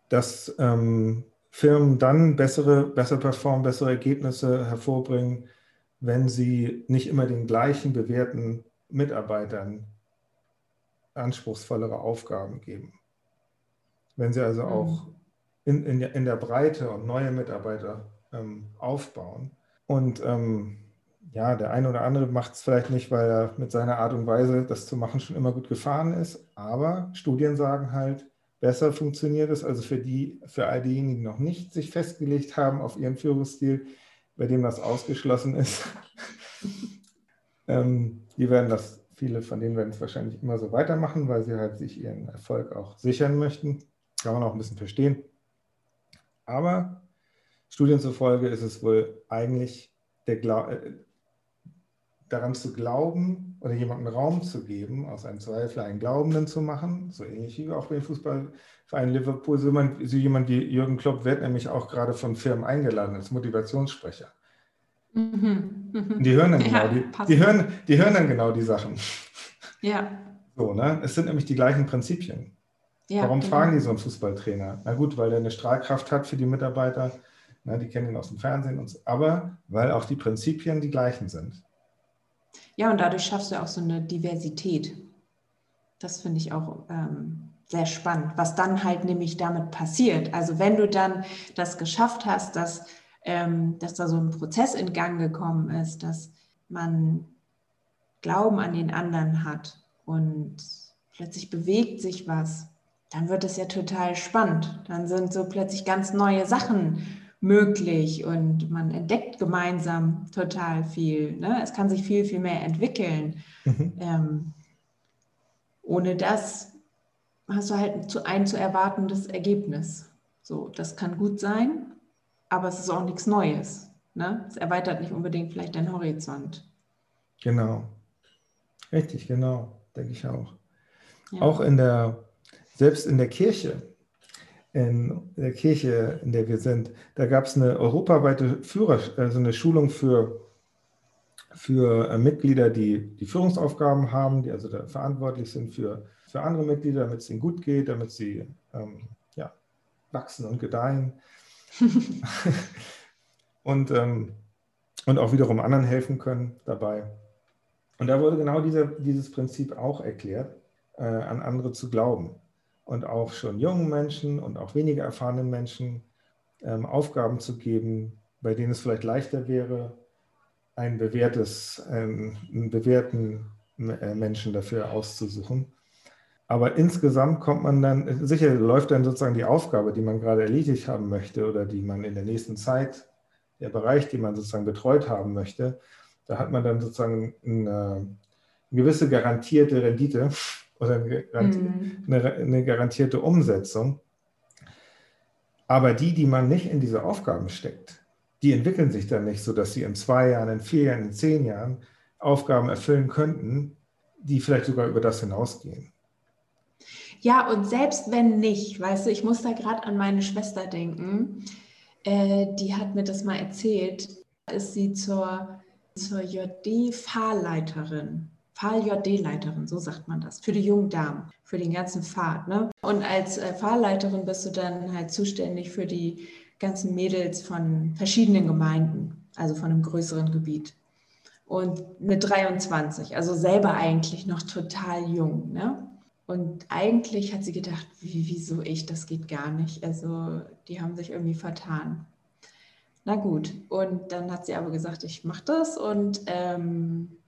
dass ähm, Firmen dann bessere, besser performen, bessere Ergebnisse hervorbringen, wenn sie nicht immer den gleichen bewährten Mitarbeitern anspruchsvollere Aufgaben geben. Wenn sie also auch mhm. in, in, in der Breite und neue Mitarbeiter ähm, aufbauen. Und ähm, ja, der eine oder andere macht es vielleicht nicht, weil er mit seiner Art und Weise, das zu machen, schon immer gut gefahren ist. Aber Studien sagen halt, besser funktioniert es. Also für die, für all diejenigen, die noch nicht sich festgelegt haben auf ihren Führungsstil, bei dem das ausgeschlossen ist, ähm, die werden das, viele von denen werden es wahrscheinlich immer so weitermachen, weil sie halt sich ihren Erfolg auch sichern möchten. Kann man auch ein bisschen verstehen. Aber Studien zufolge ist es wohl eigentlich der, Gla äh, daran zu glauben oder jemandem Raum zu geben, aus einem Zweifel einen Glaubenden zu machen, so ähnlich wie auch beim Fußballverein Liverpool. So jemand, so jemand wie Jürgen Klopp wird nämlich auch gerade von Firmen eingeladen als Motivationssprecher. Mhm, mhm. Die hören dann genau die, die, hören, die hören dann genau die Sachen. Ja. So, ne? Es sind nämlich die gleichen Prinzipien. Ja, Warum genau. fragen die so einen Fußballtrainer? Na gut, weil er eine Strahlkraft hat für die Mitarbeiter. Na, die kennen ihn aus dem Fernsehen. Und so. Aber weil auch die Prinzipien die gleichen sind. Ja, und dadurch schaffst du auch so eine Diversität. Das finde ich auch ähm, sehr spannend, was dann halt nämlich damit passiert. Also wenn du dann das geschafft hast, dass, ähm, dass da so ein Prozess in Gang gekommen ist, dass man Glauben an den anderen hat und plötzlich bewegt sich was, dann wird es ja total spannend. Dann sind so plötzlich ganz neue Sachen möglich und man entdeckt gemeinsam total viel. Ne? Es kann sich viel, viel mehr entwickeln. Mhm. Ähm, ohne das hast du halt zu, ein zu erwartendes Ergebnis. So, das kann gut sein, aber es ist auch nichts Neues. Ne? Es erweitert nicht unbedingt vielleicht deinen Horizont. Genau. Richtig, genau, denke ich auch. Ja. Auch in der, selbst in der Kirche in der Kirche, in der wir sind, da gab es eine europaweite Führer, also eine Schulung für, für äh, Mitglieder, die die Führungsaufgaben haben, die also da verantwortlich sind für, für andere Mitglieder, damit es ihnen gut geht, damit sie ähm, ja, wachsen und gedeihen. und, ähm, und auch wiederum anderen helfen können dabei. Und da wurde genau dieser, dieses Prinzip auch erklärt, äh, an andere zu glauben und auch schon jungen Menschen und auch weniger erfahrenen Menschen ähm, Aufgaben zu geben, bei denen es vielleicht leichter wäre, ein bewährtes, ähm, einen bewährten äh, Menschen dafür auszusuchen. Aber insgesamt kommt man dann, sicher läuft dann sozusagen die Aufgabe, die man gerade erledigt haben möchte oder die man in der nächsten Zeit, der Bereich, den man sozusagen betreut haben möchte, da hat man dann sozusagen eine, eine gewisse garantierte Rendite oder eine, mhm. eine garantierte Umsetzung. Aber die, die man nicht in diese Aufgaben steckt, die entwickeln sich dann nicht so, dass sie in zwei Jahren, in vier Jahren, in zehn Jahren Aufgaben erfüllen könnten, die vielleicht sogar über das hinausgehen. Ja, und selbst wenn nicht, weißt du, ich muss da gerade an meine Schwester denken, äh, die hat mir das mal erzählt, ist sie zur, zur JD-Fahrleiterin Fahr-JD-Leiterin, so sagt man das, für die jungen Damen, für den ganzen Pfad. Ne? Und als äh, Fahrleiterin bist du dann halt zuständig für die ganzen Mädels von verschiedenen Gemeinden, also von einem größeren Gebiet. Und mit 23, also selber eigentlich noch total jung. Ne? Und eigentlich hat sie gedacht, wie, wieso ich, das geht gar nicht. Also die haben sich irgendwie vertan. Na gut, und dann hat sie aber gesagt, ich mache das und ähm,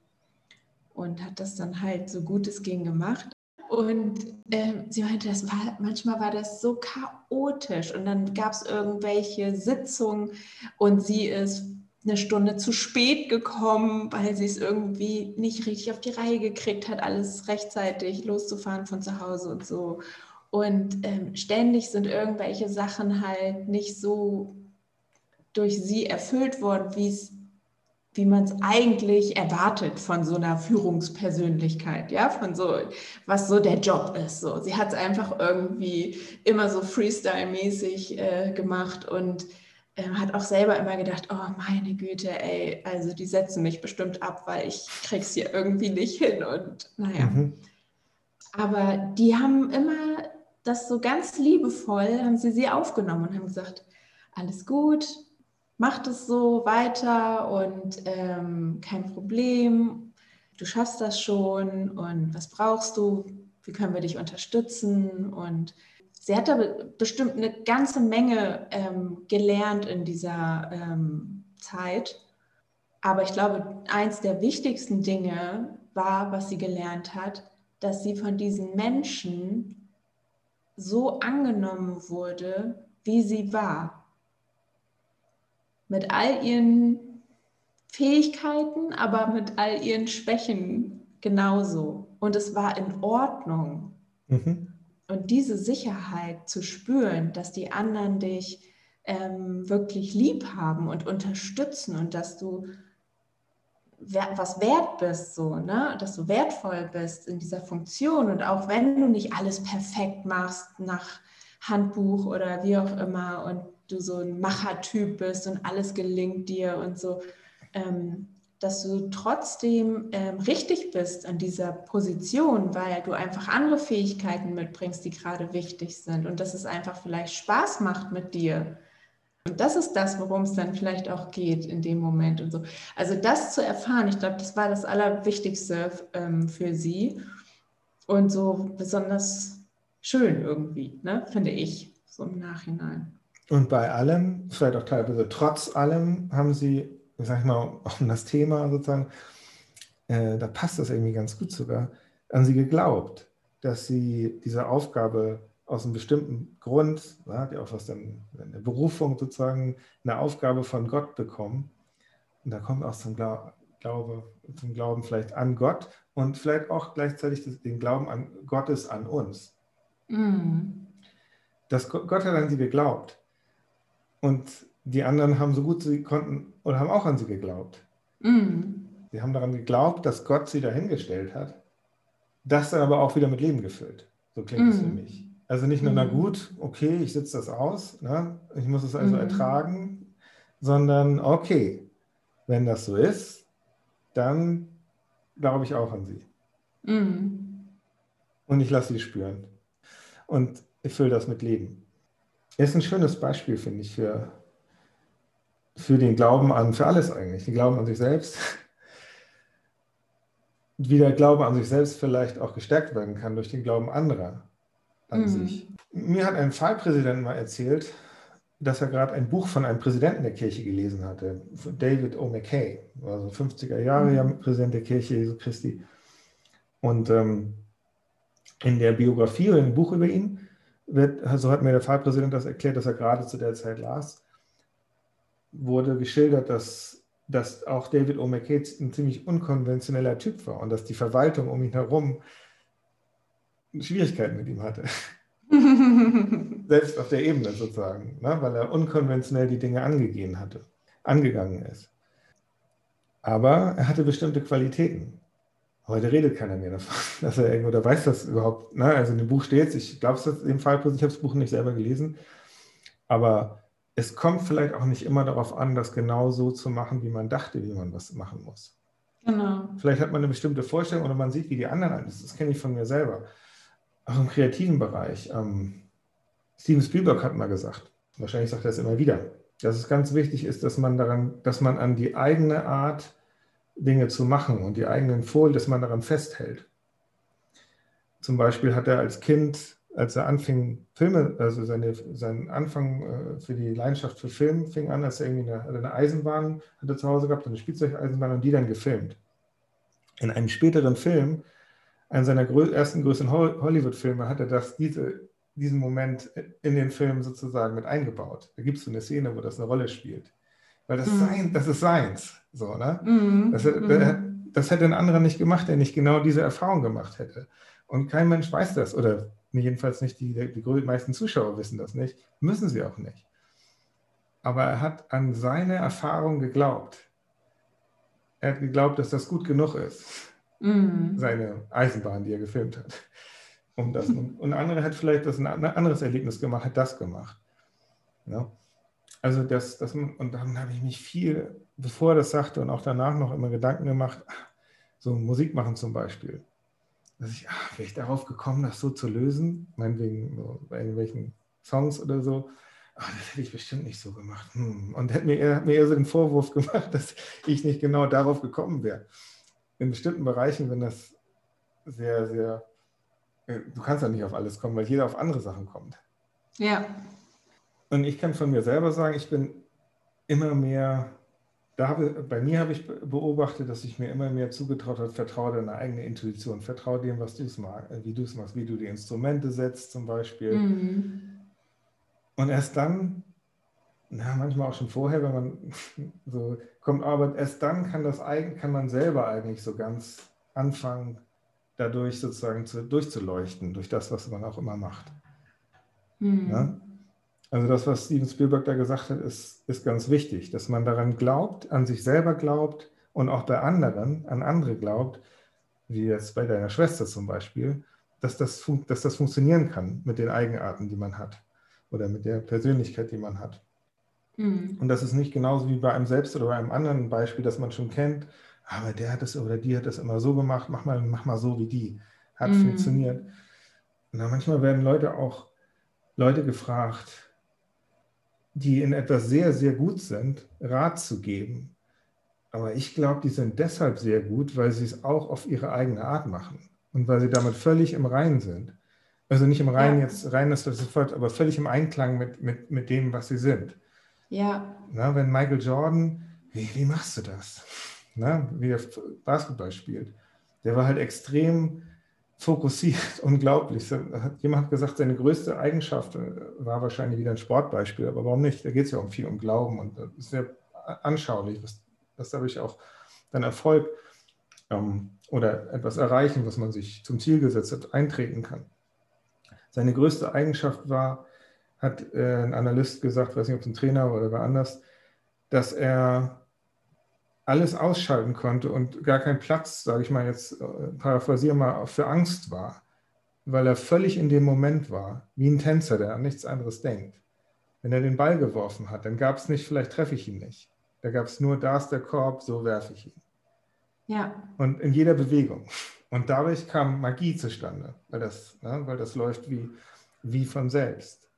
und hat das dann halt so gut es ging gemacht. Und ähm, sie meinte, das war, manchmal war das so chaotisch und dann gab es irgendwelche Sitzungen und sie ist eine Stunde zu spät gekommen, weil sie es irgendwie nicht richtig auf die Reihe gekriegt hat, alles rechtzeitig loszufahren von zu Hause und so. Und ähm, ständig sind irgendwelche Sachen halt nicht so durch sie erfüllt worden, wie es wie man es eigentlich erwartet von so einer Führungspersönlichkeit, ja, von so, was so der Job ist. So. Sie hat es einfach irgendwie immer so Freestyle-mäßig äh, gemacht und äh, hat auch selber immer gedacht, oh meine Güte, ey, also die setzen mich bestimmt ab, weil ich krieg's hier irgendwie nicht hin und naja. Mhm. Aber die haben immer das so ganz liebevoll, haben sie sie aufgenommen und haben gesagt, alles gut, mach das so weiter und ähm, kein Problem, du schaffst das schon und was brauchst du, wie können wir dich unterstützen? Und sie hat da bestimmt eine ganze Menge ähm, gelernt in dieser ähm, Zeit. Aber ich glaube, eins der wichtigsten Dinge war, was sie gelernt hat, dass sie von diesen Menschen so angenommen wurde, wie sie war mit all ihren Fähigkeiten, aber mit all ihren Schwächen genauso. Und es war in Ordnung. Mhm. Und diese Sicherheit zu spüren, dass die anderen dich ähm, wirklich lieb haben und unterstützen und dass du was wert bist, so, ne? dass du wertvoll bist in dieser Funktion und auch wenn du nicht alles perfekt machst nach Handbuch oder wie auch immer und du so ein Machertyp bist und alles gelingt dir und so, ähm, dass du trotzdem ähm, richtig bist an dieser Position, weil du einfach andere Fähigkeiten mitbringst, die gerade wichtig sind und dass es einfach vielleicht Spaß macht mit dir. Und das ist das, worum es dann vielleicht auch geht in dem Moment und so. Also das zu erfahren, ich glaube, das war das Allerwichtigste ähm, für sie und so besonders schön irgendwie, ne, finde ich, so im Nachhinein. Und bei allem, vielleicht auch teilweise trotz allem, haben sie, sag ich mal, um das Thema sozusagen, äh, da passt das irgendwie ganz gut sogar, an sie geglaubt, dass sie diese Aufgabe aus einem bestimmten Grund, ja, die auch aus der, der Berufung sozusagen, eine Aufgabe von Gott bekommen. Und da kommt auch zum Glaube, zum Glauben vielleicht an Gott und vielleicht auch gleichzeitig den Glauben an Gottes an uns. Mhm. Das, Gott hat an sie geglaubt. Und die anderen haben so gut sie konnten oder haben auch an sie geglaubt. Mhm. Sie haben daran geglaubt, dass Gott sie dahingestellt hat. Das dann aber auch wieder mit Leben gefüllt. So klingt es für mhm. mich. Also nicht nur, mhm. na gut, okay, ich sitze das aus, ne? ich muss es also mhm. ertragen, sondern okay, wenn das so ist, dann glaube ich auch an sie. Mhm. Und ich lasse sie spüren. Und ich fülle das mit Leben. Er ist ein schönes Beispiel, finde ich, für, für den Glauben an, für alles eigentlich. Den Glauben an sich selbst. Wie der Glaube an sich selbst vielleicht auch gestärkt werden kann durch den Glauben anderer an mhm. sich. Mir hat ein Pfarrpräsident mal erzählt, dass er gerade ein Buch von einem Präsidenten der Kirche gelesen hatte, David O. McKay, also 50er Jahre mhm. Präsident der Kirche Jesu Christi. Und ähm, in der Biografie oder im Buch über ihn wird, so hat mir der Pfarrpräsident das erklärt, dass er gerade zu der Zeit las, wurde geschildert, dass, dass auch David O. McKay ein ziemlich unkonventioneller Typ war und dass die Verwaltung um ihn herum Schwierigkeiten mit ihm hatte. Selbst auf der Ebene sozusagen, ne? weil er unkonventionell die Dinge angegeben hatte, angegangen ist. Aber er hatte bestimmte Qualitäten. Heute redet keiner mehr davon, dass er irgendwo, oder weiß das überhaupt. Ne? Also in dem Buch steht es, ich glaube es im Fall, ich habe das Buch nicht selber gelesen, aber es kommt vielleicht auch nicht immer darauf an, das genau so zu machen, wie man dachte, wie man was machen muss. Genau. Vielleicht hat man eine bestimmte Vorstellung oder man sieht, wie die anderen alles. Das kenne ich von mir selber. Auch im kreativen Bereich. Ähm, Steven Spielberg hat mal gesagt, wahrscheinlich sagt er es immer wieder, dass es ganz wichtig ist, dass man daran, dass man an die eigene Art Dinge zu machen und die eigenen Folien, dass man daran festhält. Zum Beispiel hat er als Kind, als er anfing, Filme, also seine, seinen Anfang äh, für die Leidenschaft für Film fing an, als er irgendwie eine, eine Eisenbahn hatte zu Hause gehabt, eine Spielzeugeisenbahn und die dann gefilmt. In einem späteren Film, einen seiner grö ersten größeren Hollywood-Filme, hat er das, diese, diesen Moment in den Film sozusagen mit eingebaut. Da gibt es so eine Szene, wo das eine Rolle spielt. Weil das, mhm. sein, das ist seins. So, ne? Mhm. Das, mhm. das, hätte ein anderer nicht gemacht, der nicht genau diese Erfahrung gemacht hätte. Und kein Mensch weiß das, oder jedenfalls nicht die, die meisten Zuschauer wissen das nicht, müssen sie auch nicht. Aber er hat an seine Erfahrung geglaubt. er hat geglaubt, dass das gut genug ist. Mhm. Seine Eisenbahn, die er gefilmt hat. Um das, und andere hat vielleicht das ein anderes Erlebnis gemacht, hat das gemacht. Ja. Also das, das, und dann habe ich mich viel, bevor er das sagte und auch danach noch immer Gedanken gemacht, so Musik machen zum Beispiel. Dass ich, ach, wäre ich darauf gekommen, das so zu lösen, meinetwegen so bei irgendwelchen Songs oder so, ach, das hätte ich bestimmt nicht so gemacht. Hm. Und hat mir, er hat mir eher so den Vorwurf gemacht, dass ich nicht genau darauf gekommen wäre. In bestimmten Bereichen, wenn das sehr, sehr, äh, du kannst ja nicht auf alles kommen, weil jeder auf andere Sachen kommt. Ja. Und ich kann von mir selber sagen, ich bin immer mehr, da habe, bei mir habe ich beobachtet, dass ich mir immer mehr zugetraut habe, vertraue deiner eigenen Intuition, vertraue dem, was du es magst, wie du es machst, wie du die Instrumente setzt zum Beispiel. Mhm. Und erst dann, na, manchmal auch schon vorher, wenn man so kommt, aber erst dann kann das kann man selber eigentlich so ganz anfangen, dadurch sozusagen zu, durchzuleuchten, durch das, was man auch immer macht. Mhm. Ja? Also das, was Steven Spielberg da gesagt hat, ist, ist ganz wichtig, dass man daran glaubt, an sich selber glaubt und auch bei anderen, an andere glaubt, wie jetzt bei deiner Schwester zum Beispiel, dass das, dass das funktionieren kann mit den Eigenarten, die man hat oder mit der Persönlichkeit, die man hat. Mhm. Und das ist nicht genauso wie bei einem selbst oder bei einem anderen Beispiel, das man schon kennt, aber der hat es oder die hat es immer so gemacht, mach mal, mach mal so wie die. Hat mhm. funktioniert. Und manchmal werden Leute auch Leute gefragt, die in etwas sehr, sehr gut sind, Rat zu geben. Aber ich glaube, die sind deshalb sehr gut, weil sie es auch auf ihre eigene Art machen und weil sie damit völlig im Reinen sind. Also nicht im Reinen ja. jetzt, rein ist das sofort, aber völlig im Einklang mit, mit, mit dem, was sie sind. Ja. Na, wenn Michael Jordan, wie, wie machst du das? Na, wie er Basketball spielt. Der war halt extrem fokussiert, unglaublich. Jemand hat gesagt, seine größte Eigenschaft äh, war wahrscheinlich wieder ein Sportbeispiel, aber warum nicht? Da geht es ja um viel um Glauben und das ist sehr anschaulich, was, was dadurch auch dann Erfolg ähm, oder etwas erreichen, was man sich zum Ziel gesetzt hat, eintreten kann. Seine größte Eigenschaft war, hat äh, ein Analyst gesagt, weiß nicht, ob es ein Trainer oder wer anders, dass er alles ausschalten konnte und gar kein Platz, sage ich mal jetzt, äh, paraphrasiere mal, für Angst war, weil er völlig in dem Moment war, wie ein Tänzer, der an nichts anderes denkt. Wenn er den Ball geworfen hat, dann gab es nicht, vielleicht treffe ich ihn nicht. Da gab es nur, da ist der Korb, so werfe ich ihn. Ja. Und in jeder Bewegung. Und dadurch kam Magie zustande, weil das, ne, weil das läuft wie, wie von selbst.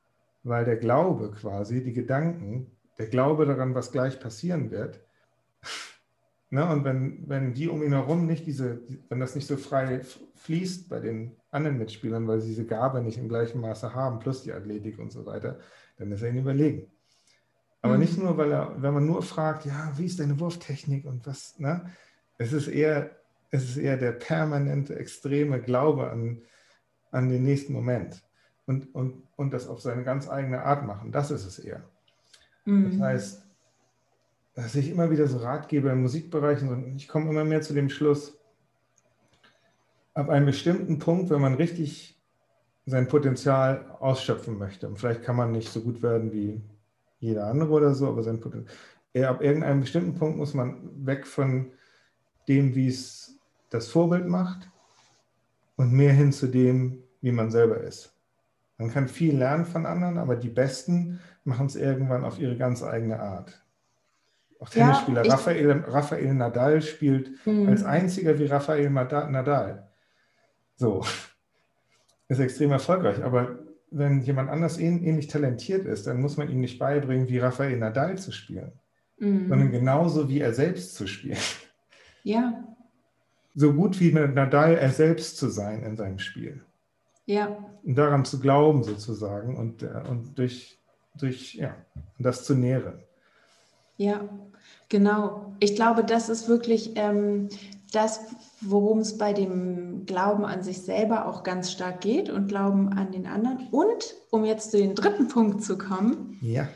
Weil der Glaube quasi, die Gedanken, der Glaube daran, was gleich passieren wird, Ne? Und wenn, wenn die um ihn herum nicht diese, wenn das nicht so frei fließt bei den anderen Mitspielern, weil sie diese Gabe nicht im gleichen Maße haben, plus die Athletik und so weiter, dann ist er ihnen überlegen. Aber mhm. nicht nur, weil er, wenn man nur fragt, ja, wie ist deine Wurftechnik und was, ne? Es ist eher, es ist eher der permanente, extreme Glaube an, an den nächsten Moment und, und, und das auf seine ganz eigene Art machen. Das ist es eher. Mhm. Das heißt, dass ich immer wieder so Ratgeber im Musikbereich und ich komme immer mehr zu dem Schluss, ab einem bestimmten Punkt, wenn man richtig sein Potenzial ausschöpfen möchte, und vielleicht kann man nicht so gut werden wie jeder andere oder so, aber sein Potenzial, ab irgendeinem bestimmten Punkt muss man weg von dem, wie es das Vorbild macht und mehr hin zu dem, wie man selber ist. Man kann viel lernen von anderen, aber die Besten machen es irgendwann auf ihre ganz eigene Art. Auch Tennisspieler. Ja, Rafael, Rafael Nadal spielt mhm. als einziger wie Rafael Nadal. So. Ist extrem erfolgreich. Aber wenn jemand anders ähnlich talentiert ist, dann muss man ihm nicht beibringen, wie Rafael Nadal zu spielen, mhm. sondern genauso wie er selbst zu spielen. Ja. So gut wie Nadal er selbst zu sein in seinem Spiel. Ja. Und daran zu glauben sozusagen und, äh, und durch, durch ja, das zu nähren. Ja, genau. Ich glaube, das ist wirklich ähm, das, worum es bei dem Glauben an sich selber auch ganz stark geht und Glauben an den anderen. Und um jetzt zu dem dritten Punkt zu kommen, ja.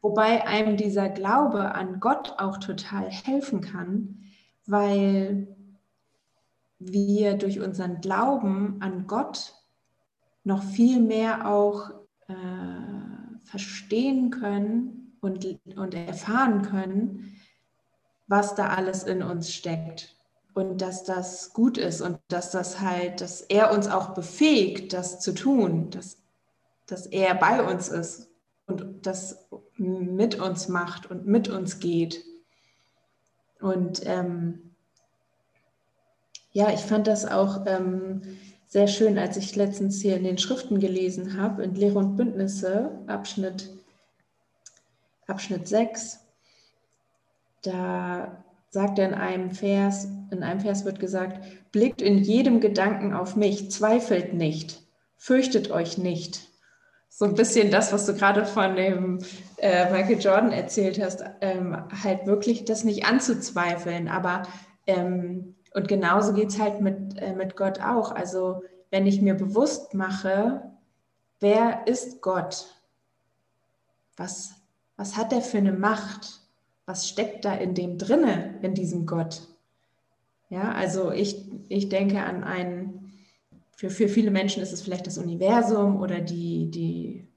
wobei einem dieser Glaube an Gott auch total helfen kann, weil wir durch unseren Glauben an Gott noch viel mehr auch äh, verstehen können, und, und erfahren können, was da alles in uns steckt und dass das gut ist und dass das halt, dass er uns auch befähigt, das zu tun, dass, dass er bei uns ist und das mit uns macht und mit uns geht. Und ähm, ja, ich fand das auch ähm, sehr schön, als ich letztens hier in den Schriften gelesen habe, in Lehre und Bündnisse, Abschnitt, Abschnitt 6. Da sagt er in einem Vers, in einem Vers wird gesagt, blickt in jedem Gedanken auf mich, zweifelt nicht, fürchtet euch nicht. So ein bisschen das, was du gerade von dem äh, Michael Jordan erzählt hast, ähm, halt wirklich das nicht anzuzweifeln. Aber ähm, und genauso geht es halt mit, äh, mit Gott auch. Also wenn ich mir bewusst mache, wer ist Gott? Was, was hat er für eine Macht? was steckt da in dem drinne, in diesem Gott? Ja, also ich, ich denke an einen, für, für viele Menschen ist es vielleicht das Universum oder die, die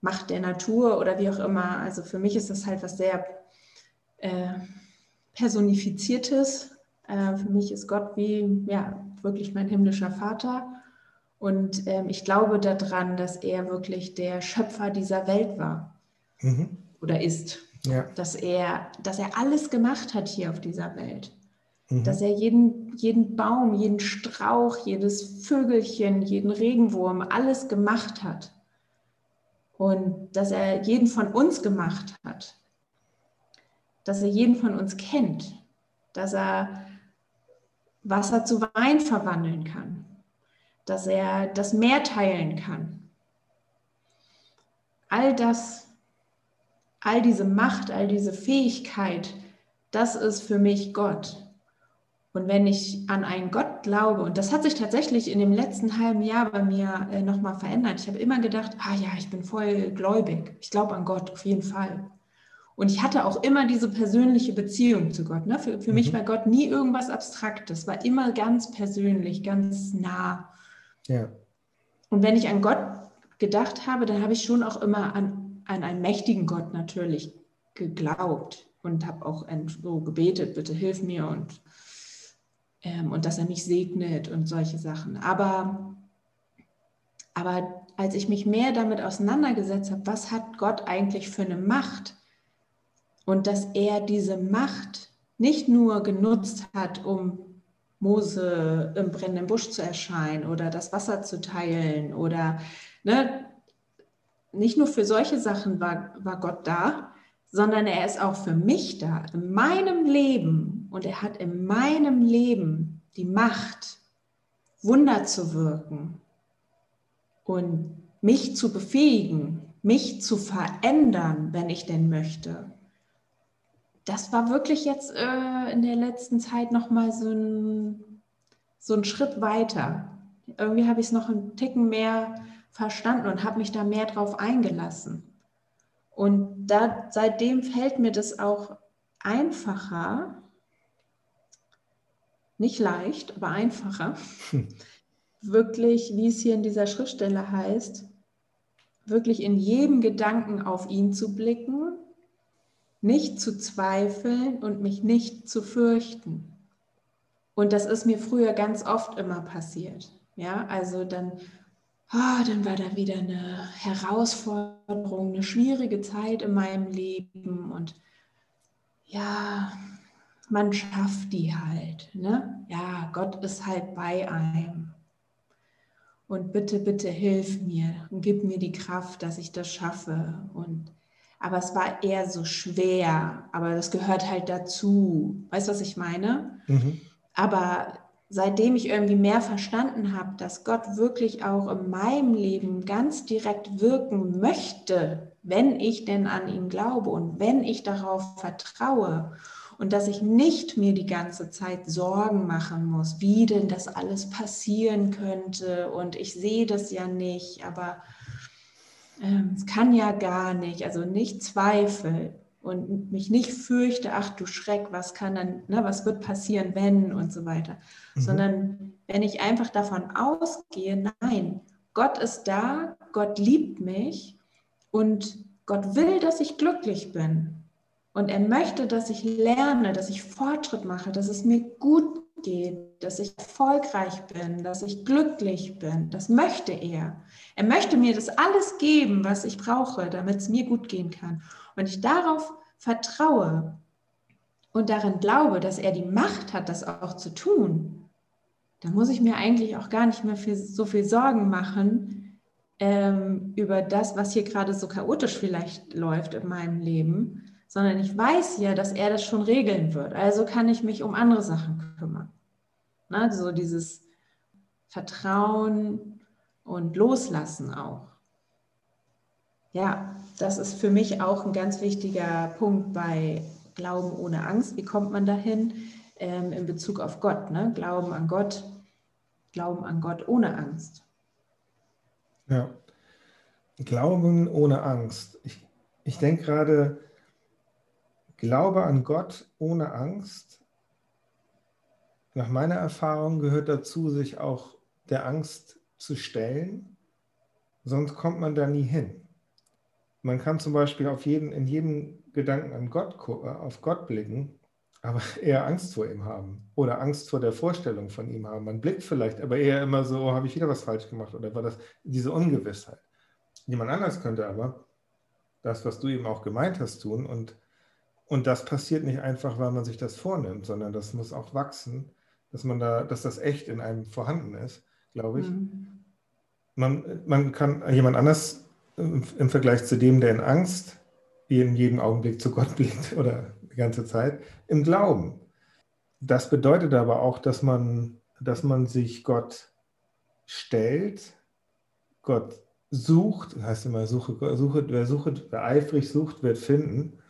Macht der Natur oder wie auch immer. Also für mich ist das halt was sehr äh, personifiziertes. Äh, für mich ist Gott wie, ja, wirklich mein himmlischer Vater. Und ähm, ich glaube daran, dass er wirklich der Schöpfer dieser Welt war mhm. Oder ist. Ja. Dass, er, dass er alles gemacht hat hier auf dieser Welt. Mhm. Dass er jeden, jeden Baum, jeden Strauch, jedes Vögelchen, jeden Regenwurm, alles gemacht hat. Und dass er jeden von uns gemacht hat. Dass er jeden von uns kennt. Dass er Wasser zu Wein verwandeln kann. Dass er das Meer teilen kann. All das all diese Macht, all diese Fähigkeit, das ist für mich Gott. Und wenn ich an einen Gott glaube, und das hat sich tatsächlich in dem letzten halben Jahr bei mir äh, nochmal verändert. Ich habe immer gedacht, ah ja, ich bin voll gläubig. Ich glaube an Gott, auf jeden Fall. Und ich hatte auch immer diese persönliche Beziehung zu Gott. Ne? Für, für mhm. mich war Gott nie irgendwas Abstraktes, war immer ganz persönlich, ganz nah. Ja. Und wenn ich an Gott gedacht habe, dann habe ich schon auch immer an an einen mächtigen Gott natürlich geglaubt und habe auch so gebetet, bitte hilf mir und, ähm, und dass er mich segnet und solche Sachen. Aber, aber als ich mich mehr damit auseinandergesetzt habe, was hat Gott eigentlich für eine Macht und dass er diese Macht nicht nur genutzt hat, um Mose im brennenden Busch zu erscheinen oder das Wasser zu teilen oder ne, nicht nur für solche Sachen war, war Gott da, sondern er ist auch für mich da, in meinem Leben. Und er hat in meinem Leben die Macht, Wunder zu wirken und mich zu befähigen, mich zu verändern, wenn ich denn möchte. Das war wirklich jetzt äh, in der letzten Zeit nochmal so ein, so ein Schritt weiter. Irgendwie habe ich es noch einen Ticken mehr verstanden und habe mich da mehr drauf eingelassen. Und da, seitdem fällt mir das auch einfacher, nicht leicht, aber einfacher, hm. wirklich, wie es hier in dieser Schriftstelle heißt, wirklich in jedem Gedanken auf ihn zu blicken, nicht zu zweifeln und mich nicht zu fürchten. Und das ist mir früher ganz oft immer passiert. Ja, also dann oh, dann war da wieder eine Herausforderung, eine schwierige Zeit in meinem Leben und ja, man schafft die halt. Ne? Ja, Gott ist halt bei einem. Und bitte, bitte hilf mir und gib mir die Kraft, dass ich das schaffe. Und aber es war eher so schwer, aber das gehört halt dazu. Weißt du, was ich meine? Mhm. Aber seitdem ich irgendwie mehr verstanden habe, dass Gott wirklich auch in meinem Leben ganz direkt wirken möchte, wenn ich denn an ihn glaube und wenn ich darauf vertraue und dass ich nicht mir die ganze Zeit Sorgen machen muss, wie denn das alles passieren könnte und ich sehe das ja nicht, aber äh, es kann ja gar nicht, also nicht Zweifel und mich nicht fürchte, ach du Schreck, was kann dann, ne, was wird passieren, wenn und so weiter, mhm. sondern wenn ich einfach davon ausgehe, nein, Gott ist da, Gott liebt mich und Gott will, dass ich glücklich bin. Und er möchte, dass ich lerne, dass ich Fortschritt mache, dass es mir gut geht, dass ich erfolgreich bin, dass ich glücklich bin. Das möchte er. Er möchte mir das alles geben, was ich brauche, damit es mir gut gehen kann. Und ich darauf vertraue und darin glaube, dass er die Macht hat, das auch zu tun, dann muss ich mir eigentlich auch gar nicht mehr viel, so viel Sorgen machen ähm, über das, was hier gerade so chaotisch vielleicht läuft in meinem Leben, sondern ich weiß ja, dass er das schon regeln wird. Also kann ich mich um andere Sachen kümmern. Ne? So dieses Vertrauen und Loslassen auch. Ja, das ist für mich auch ein ganz wichtiger Punkt bei Glauben ohne Angst. Wie kommt man dahin ähm, in Bezug auf Gott? Ne? Glauben an Gott, Glauben an Gott ohne Angst. Ja, Glauben ohne Angst. Ich, ich denke gerade, Glaube an Gott ohne Angst, nach meiner Erfahrung gehört dazu, sich auch der Angst zu stellen, sonst kommt man da nie hin. Man kann zum Beispiel auf jeden, in jedem Gedanken an Gott, äh, auf Gott blicken, aber eher Angst vor ihm haben oder Angst vor der Vorstellung von ihm haben. Man blickt vielleicht, aber eher immer so, oh, habe ich wieder was falsch gemacht oder war das diese Ungewissheit. Jemand anders könnte aber das, was du eben auch gemeint hast, tun und und das passiert nicht einfach, weil man sich das vornimmt, sondern das muss auch wachsen, dass man da, dass das echt in einem vorhanden ist, glaube ich. Mhm. Man, man kann jemand anders im, im, Vergleich zu dem, der in Angst in jedem Augenblick zu Gott blickt oder die ganze Zeit, im Glauben. Das bedeutet aber auch, dass man, dass man sich Gott stellt, Gott sucht, heißt immer, suche, suche, wer sucht, wer eifrig sucht, wird finden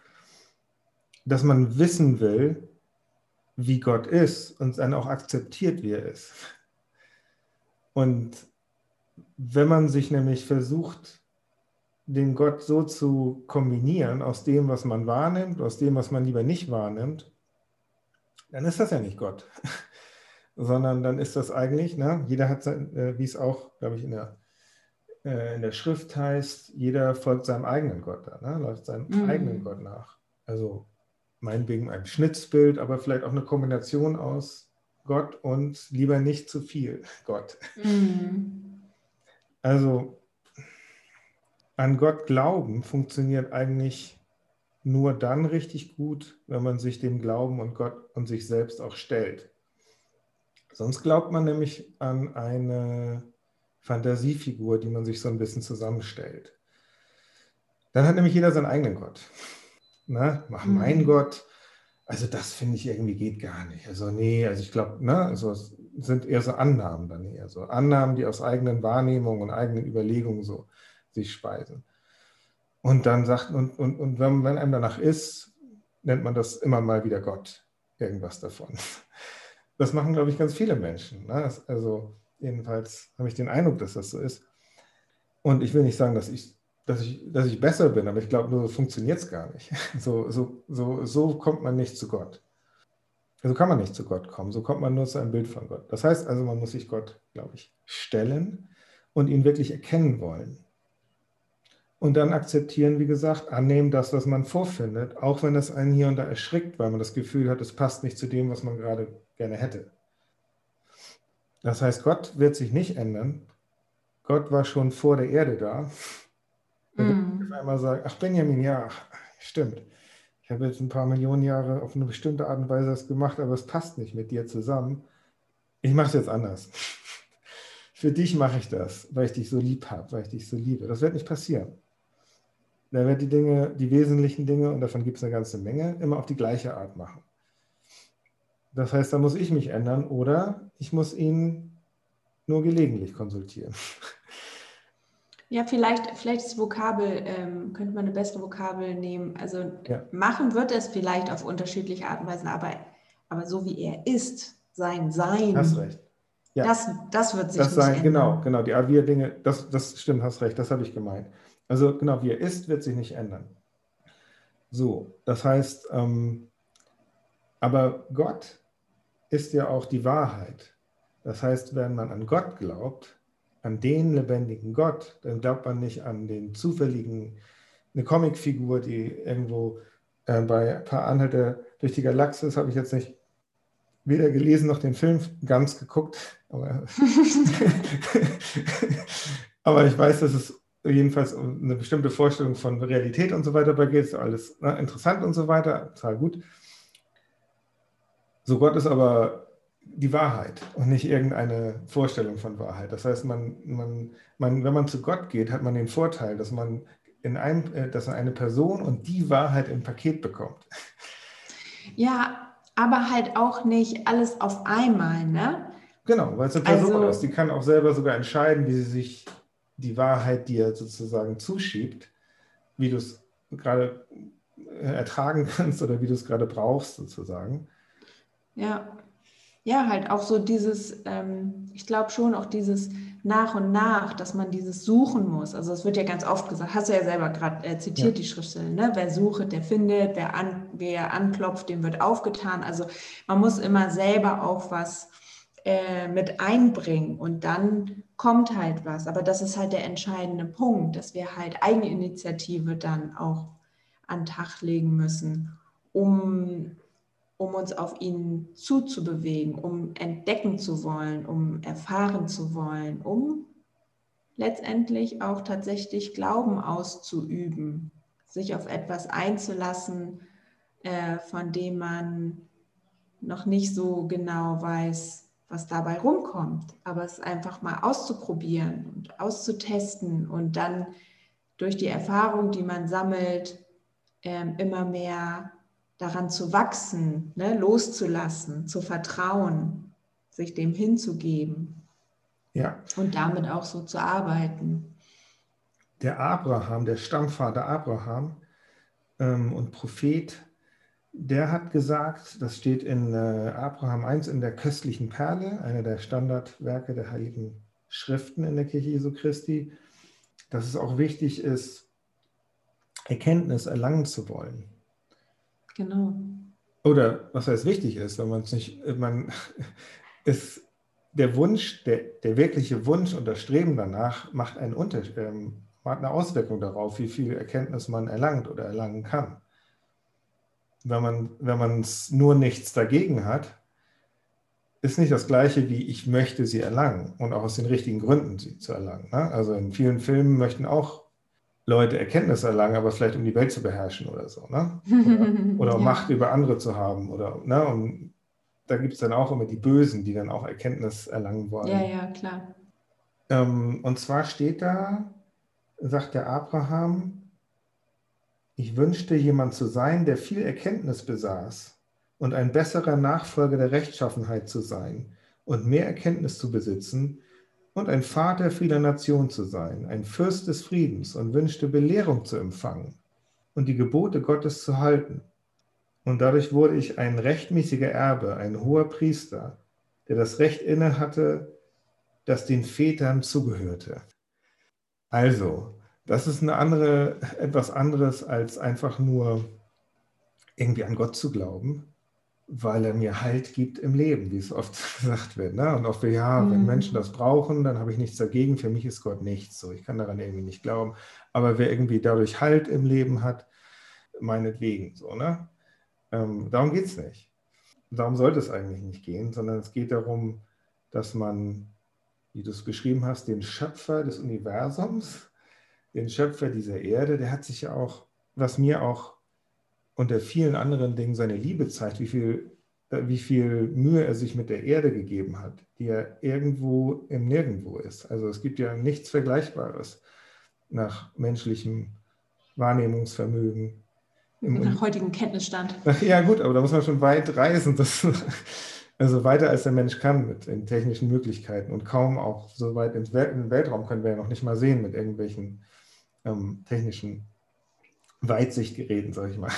dass man wissen will, wie Gott ist und dann auch akzeptiert, wie er ist. Und wenn man sich nämlich versucht, den Gott so zu kombinieren aus dem, was man wahrnimmt, aus dem, was man lieber nicht wahrnimmt, dann ist das ja nicht Gott, sondern dann ist das eigentlich, ne, jeder hat, sein, äh, wie es auch, glaube ich, in der, äh, in der Schrift heißt, jeder folgt seinem eigenen Gott, ne, läuft seinem mhm. eigenen Gott nach. Also meinetwegen ein Schnitzbild, aber vielleicht auch eine Kombination aus Gott und lieber nicht zu viel Gott. Mhm. Also an Gott glauben funktioniert eigentlich nur dann richtig gut, wenn man sich dem Glauben und Gott und sich selbst auch stellt. Sonst glaubt man nämlich an eine Fantasiefigur, die man sich so ein bisschen zusammenstellt. Dann hat nämlich jeder seinen eigenen Gott ne? Mach mhm. mein Gott. Also das finde ich irgendwie geht gar nicht. Also nee, also ich glaube, ne, also es sind eher so Annahmen dann eher so. Annahmen, die aus eigenen Wahrnehmungen und eigenen Überlegungen so sich speisen. Und dann sagt, und, und, und wenn, wenn einem danach ist, nennt man das immer mal wieder Gott, irgendwas davon. Das machen, glaube ich, ganz viele Menschen. Ne? Also jedenfalls habe ich den Eindruck, dass das so ist. Und ich will nicht sagen, dass ich dass ich, dass ich besser bin, aber ich glaube, nur so funktioniert es gar nicht. So, so, so, so kommt man nicht zu Gott. So kann man nicht zu Gott kommen. So kommt man nur zu einem Bild von Gott. Das heißt also, man muss sich Gott, glaube ich, stellen und ihn wirklich erkennen wollen. Und dann akzeptieren, wie gesagt, annehmen das, was man vorfindet, auch wenn es einen hier und da erschrickt, weil man das Gefühl hat, es passt nicht zu dem, was man gerade gerne hätte. Das heißt, Gott wird sich nicht ändern. Gott war schon vor der Erde da wenn mm. einmal sagen, ach Benjamin, ja, stimmt. Ich habe jetzt ein paar Millionen Jahre auf eine bestimmte Art und Weise das gemacht, aber es passt nicht mit dir zusammen. Ich mache es jetzt anders. Für dich mache ich das, weil ich dich so lieb habe, weil ich dich so liebe. Das wird nicht passieren. Da wird die Dinge, die wesentlichen Dinge, und davon gibt es eine ganze Menge, immer auf die gleiche Art machen. Das heißt, da muss ich mich ändern oder ich muss ihn nur gelegentlich konsultieren. Ja, vielleicht, vielleicht das Vokabel, ähm, könnte man eine bessere Vokabel nehmen. Also ja. machen wird es vielleicht auf unterschiedliche Art und Weise, aber, aber so wie er ist, sein Sein. Hast recht. Ja. Das, das wird sich das sein, Genau, genau. Die Art, wie er Dinge, das, das stimmt, hast recht, das habe ich gemeint. Also genau, wie er ist, wird sich nicht ändern. So, das heißt, ähm, aber Gott ist ja auch die Wahrheit. Das heißt, wenn man an Gott glaubt, an den lebendigen Gott, dann glaubt man nicht an den zufälligen, eine Comicfigur, die irgendwo äh, bei ein paar Anhalte durch die Galaxis habe ich jetzt nicht weder gelesen noch den Film ganz geguckt. Aber, aber ich weiß, dass es jedenfalls um eine bestimmte Vorstellung von Realität und so weiter bei geht. Alles ne, interessant und so weiter, total gut. So Gott ist aber die Wahrheit und nicht irgendeine Vorstellung von Wahrheit. Das heißt, man, man, man, wenn man zu Gott geht, hat man den Vorteil, dass man in einem, äh, dass man eine Person und die Wahrheit im Paket bekommt. Ja, aber halt auch nicht alles auf einmal, ne? Genau, weil es eine Person also, ist, die kann auch selber sogar entscheiden, wie sie sich die Wahrheit dir sozusagen zuschiebt, wie du es gerade äh, ertragen kannst oder wie du es gerade brauchst, sozusagen. Ja, ja, halt auch so dieses, ähm, ich glaube schon auch dieses nach und nach, dass man dieses suchen muss. Also es wird ja ganz oft gesagt, hast du ja selber gerade äh, zitiert, ja. die Schriftstelle, ne? wer sucht, der findet, wer, an, wer anklopft, dem wird aufgetan. Also man muss immer selber auch was äh, mit einbringen und dann kommt halt was. Aber das ist halt der entscheidende Punkt, dass wir halt Eigeninitiative dann auch an den Tag legen müssen, um um uns auf ihn zuzubewegen, um entdecken zu wollen, um erfahren zu wollen, um letztendlich auch tatsächlich Glauben auszuüben, sich auf etwas einzulassen, äh, von dem man noch nicht so genau weiß, was dabei rumkommt, aber es einfach mal auszuprobieren und auszutesten und dann durch die Erfahrung, die man sammelt, äh, immer mehr daran zu wachsen, ne, loszulassen, zu vertrauen, sich dem hinzugeben. Ja. Und damit auch so zu arbeiten. Der Abraham, der Stammvater Abraham ähm, und Prophet, der hat gesagt, das steht in äh, Abraham 1 in der köstlichen Perle, einer der Standardwerke der Heiligen Schriften in der Kirche Jesu Christi, dass es auch wichtig ist, Erkenntnis erlangen zu wollen. Genau. Oder was heißt wichtig ist, wenn man es nicht, man ist der Wunsch, der, der wirkliche Wunsch und das Streben danach macht einen Unterschied, ähm, hat eine Auswirkung darauf, wie viel Erkenntnis man erlangt oder erlangen kann. Wenn man wenn man nur nichts dagegen hat, ist nicht das gleiche wie ich möchte sie erlangen und auch aus den richtigen Gründen sie zu erlangen. Ne? Also in vielen Filmen möchten auch Leute Erkenntnis erlangen, aber vielleicht um die Welt zu beherrschen oder so, ne? Oder, oder ja. Macht über andere zu haben. Oder, ne? Und da gibt es dann auch immer die Bösen, die dann auch Erkenntnis erlangen wollen. Ja, ja, klar. Ähm, und zwar steht da, sagt der Abraham, ich wünschte jemand zu sein, der viel Erkenntnis besaß und ein besserer Nachfolger der Rechtschaffenheit zu sein und mehr Erkenntnis zu besitzen, und ein Vater vieler Nationen zu sein, ein Fürst des Friedens und wünschte Belehrung zu empfangen und die Gebote Gottes zu halten. Und dadurch wurde ich ein rechtmäßiger Erbe, ein hoher Priester, der das Recht inne hatte, das den Vätern zugehörte. Also, das ist eine andere, etwas anderes als einfach nur irgendwie an Gott zu glauben, weil er mir Halt gibt im Leben, wie es oft gesagt wird. Ne? Und auch für, ja, mhm. wenn Menschen das brauchen, dann habe ich nichts dagegen. Für mich ist Gott nichts. So, ich kann daran irgendwie nicht glauben. Aber wer irgendwie dadurch Halt im Leben hat, meinetwegen. So, ne? Ähm, darum geht es nicht. Darum sollte es eigentlich nicht gehen, sondern es geht darum, dass man, wie du es beschrieben hast, den Schöpfer des Universums, den Schöpfer dieser Erde, der hat sich ja auch, was mir auch unter vielen anderen Dingen seine Liebe zeigt, wie viel, äh, wie viel Mühe er sich mit der Erde gegeben hat, die ja irgendwo im Nirgendwo ist. Also es gibt ja nichts Vergleichbares nach menschlichem Wahrnehmungsvermögen. Nach heutigem Kenntnisstand. Ja gut, aber da muss man schon weit reisen. Das, also weiter als der Mensch kann mit den technischen Möglichkeiten und kaum auch so weit den Weltraum können wir ja noch nicht mal sehen mit irgendwelchen ähm, technischen Weitsichtgeräten, sage ich mal.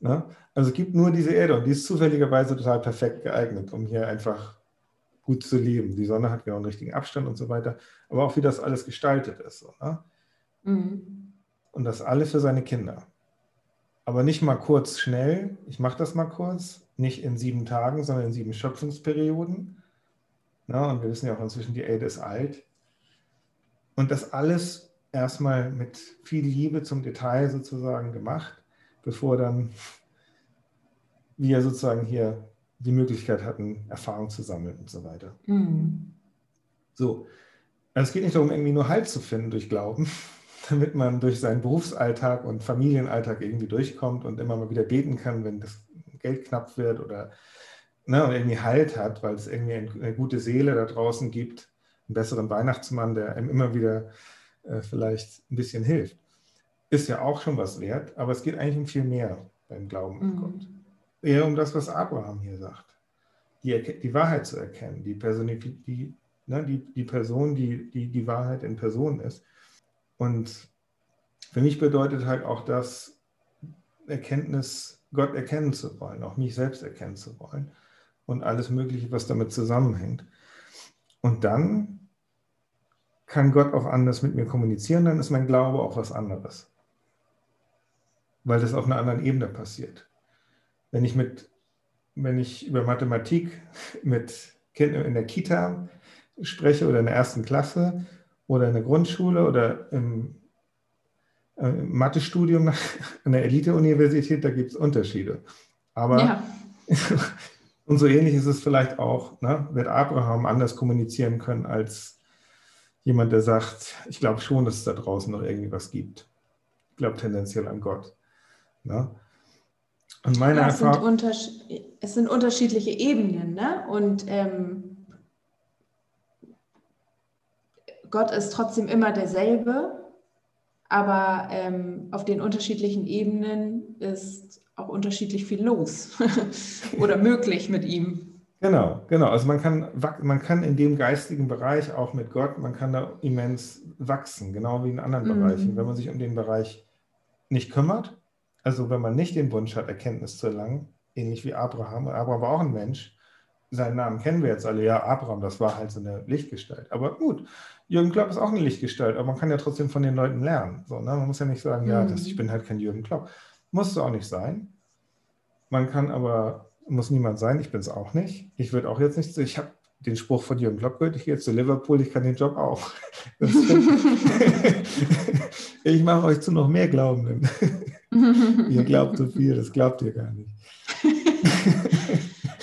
Ne? Also es gibt nur diese Erde und die ist zufälligerweise total perfekt geeignet, um hier einfach gut zu leben. Die Sonne hat genau einen richtigen Abstand und so weiter, aber auch wie das alles gestaltet ist. So, ne? mhm. Und das alles für seine Kinder. Aber nicht mal kurz schnell, ich mache das mal kurz, nicht in sieben Tagen, sondern in sieben Schöpfungsperioden. Ne? Und wir wissen ja auch inzwischen, die Erde ist alt. Und das alles erstmal mit viel Liebe zum Detail sozusagen gemacht, bevor dann wir sozusagen hier die Möglichkeit hatten, Erfahrung zu sammeln und so weiter. Mhm. So, also es geht nicht darum, irgendwie nur Halt zu finden durch Glauben, damit man durch seinen Berufsalltag und Familienalltag irgendwie durchkommt und immer mal wieder beten kann, wenn das Geld knapp wird oder ne, irgendwie Halt hat, weil es irgendwie eine gute Seele da draußen gibt, einen besseren Weihnachtsmann, der einem immer wieder äh, vielleicht ein bisschen hilft. Ist ja auch schon was wert, aber es geht eigentlich um viel mehr beim Glauben an mhm. Gott. Eher um das, was Abraham hier sagt. Die, die Wahrheit zu erkennen, die, Personif die, ne, die, die Person, die, die die Wahrheit in Person ist. Und für mich bedeutet halt auch das, Erkenntnis, Gott erkennen zu wollen, auch mich selbst erkennen zu wollen und alles Mögliche, was damit zusammenhängt. Und dann kann Gott auch anders mit mir kommunizieren, dann ist mein Glaube auch was anderes. Weil das auf einer anderen Ebene passiert. Wenn ich mit, wenn ich über Mathematik mit Kindern in der Kita spreche oder in der ersten Klasse oder in der Grundschule oder im, äh, im Mathestudium an der Elite-Universität, da gibt es Unterschiede. Aber ja. und so ähnlich ist es vielleicht auch, ne, wird Abraham anders kommunizieren können als jemand, der sagt, ich glaube schon, dass es da draußen noch irgendwie was gibt. Ich glaube tendenziell an Gott. Ne? Und meine ja, es, Erfahrung, sind es sind unterschiedliche Ebenen, ne? Und ähm, Gott ist trotzdem immer derselbe, aber ähm, auf den unterschiedlichen Ebenen ist auch unterschiedlich viel los oder möglich mit ihm. Genau, genau. Also man kann, man kann in dem geistigen Bereich auch mit Gott, man kann da immens wachsen, genau wie in anderen mhm. Bereichen. Wenn man sich um den Bereich nicht kümmert, also wenn man nicht den Wunsch hat, Erkenntnis zu erlangen, ähnlich wie Abraham, Abraham war auch ein Mensch, seinen Namen kennen wir jetzt alle, ja, Abraham, das war halt so eine Lichtgestalt. Aber gut, Jürgen Klopp ist auch eine Lichtgestalt, aber man kann ja trotzdem von den Leuten lernen. So, ne? Man muss ja nicht sagen, mhm. ja, das, ich bin halt kein Jürgen Klopp. Muss auch nicht sein. Man kann aber, muss niemand sein, ich bin es auch nicht. Ich würde auch jetzt nicht, ich habe den Spruch von Jürgen Klopp gehört, ich gehe jetzt zu Liverpool, ich kann den Job auch. ich mache euch zu noch mehr Glaubenden. ihr glaubt so viel, das glaubt ihr gar nicht.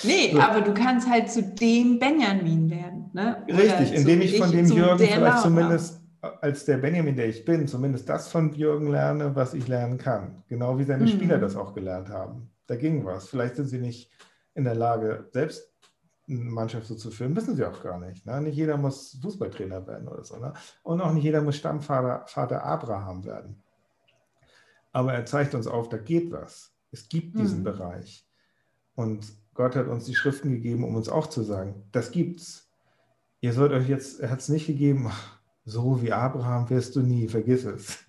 Nee, so. aber du kannst halt zu dem Benjamin werden. Ne? Richtig, indem ich von dem Jürgen vielleicht Laura. zumindest als der Benjamin, der ich bin, zumindest das von Jürgen lerne, was ich lernen kann. Genau wie seine mhm. Spieler das auch gelernt haben. Da ging was. Vielleicht sind sie nicht in der Lage, selbst eine Mannschaft so zu führen, wissen sie auch gar nicht. Ne? Nicht jeder muss Fußballtrainer werden oder so. Ne? Und auch nicht jeder muss Stammvater Vater Abraham werden. Aber er zeigt uns auf, da geht was. Es gibt diesen mhm. Bereich. Und Gott hat uns die Schriften gegeben, um uns auch zu sagen, das gibt's. Ihr sollt euch jetzt, er hat es nicht gegeben, so wie Abraham wirst du nie, vergiss es.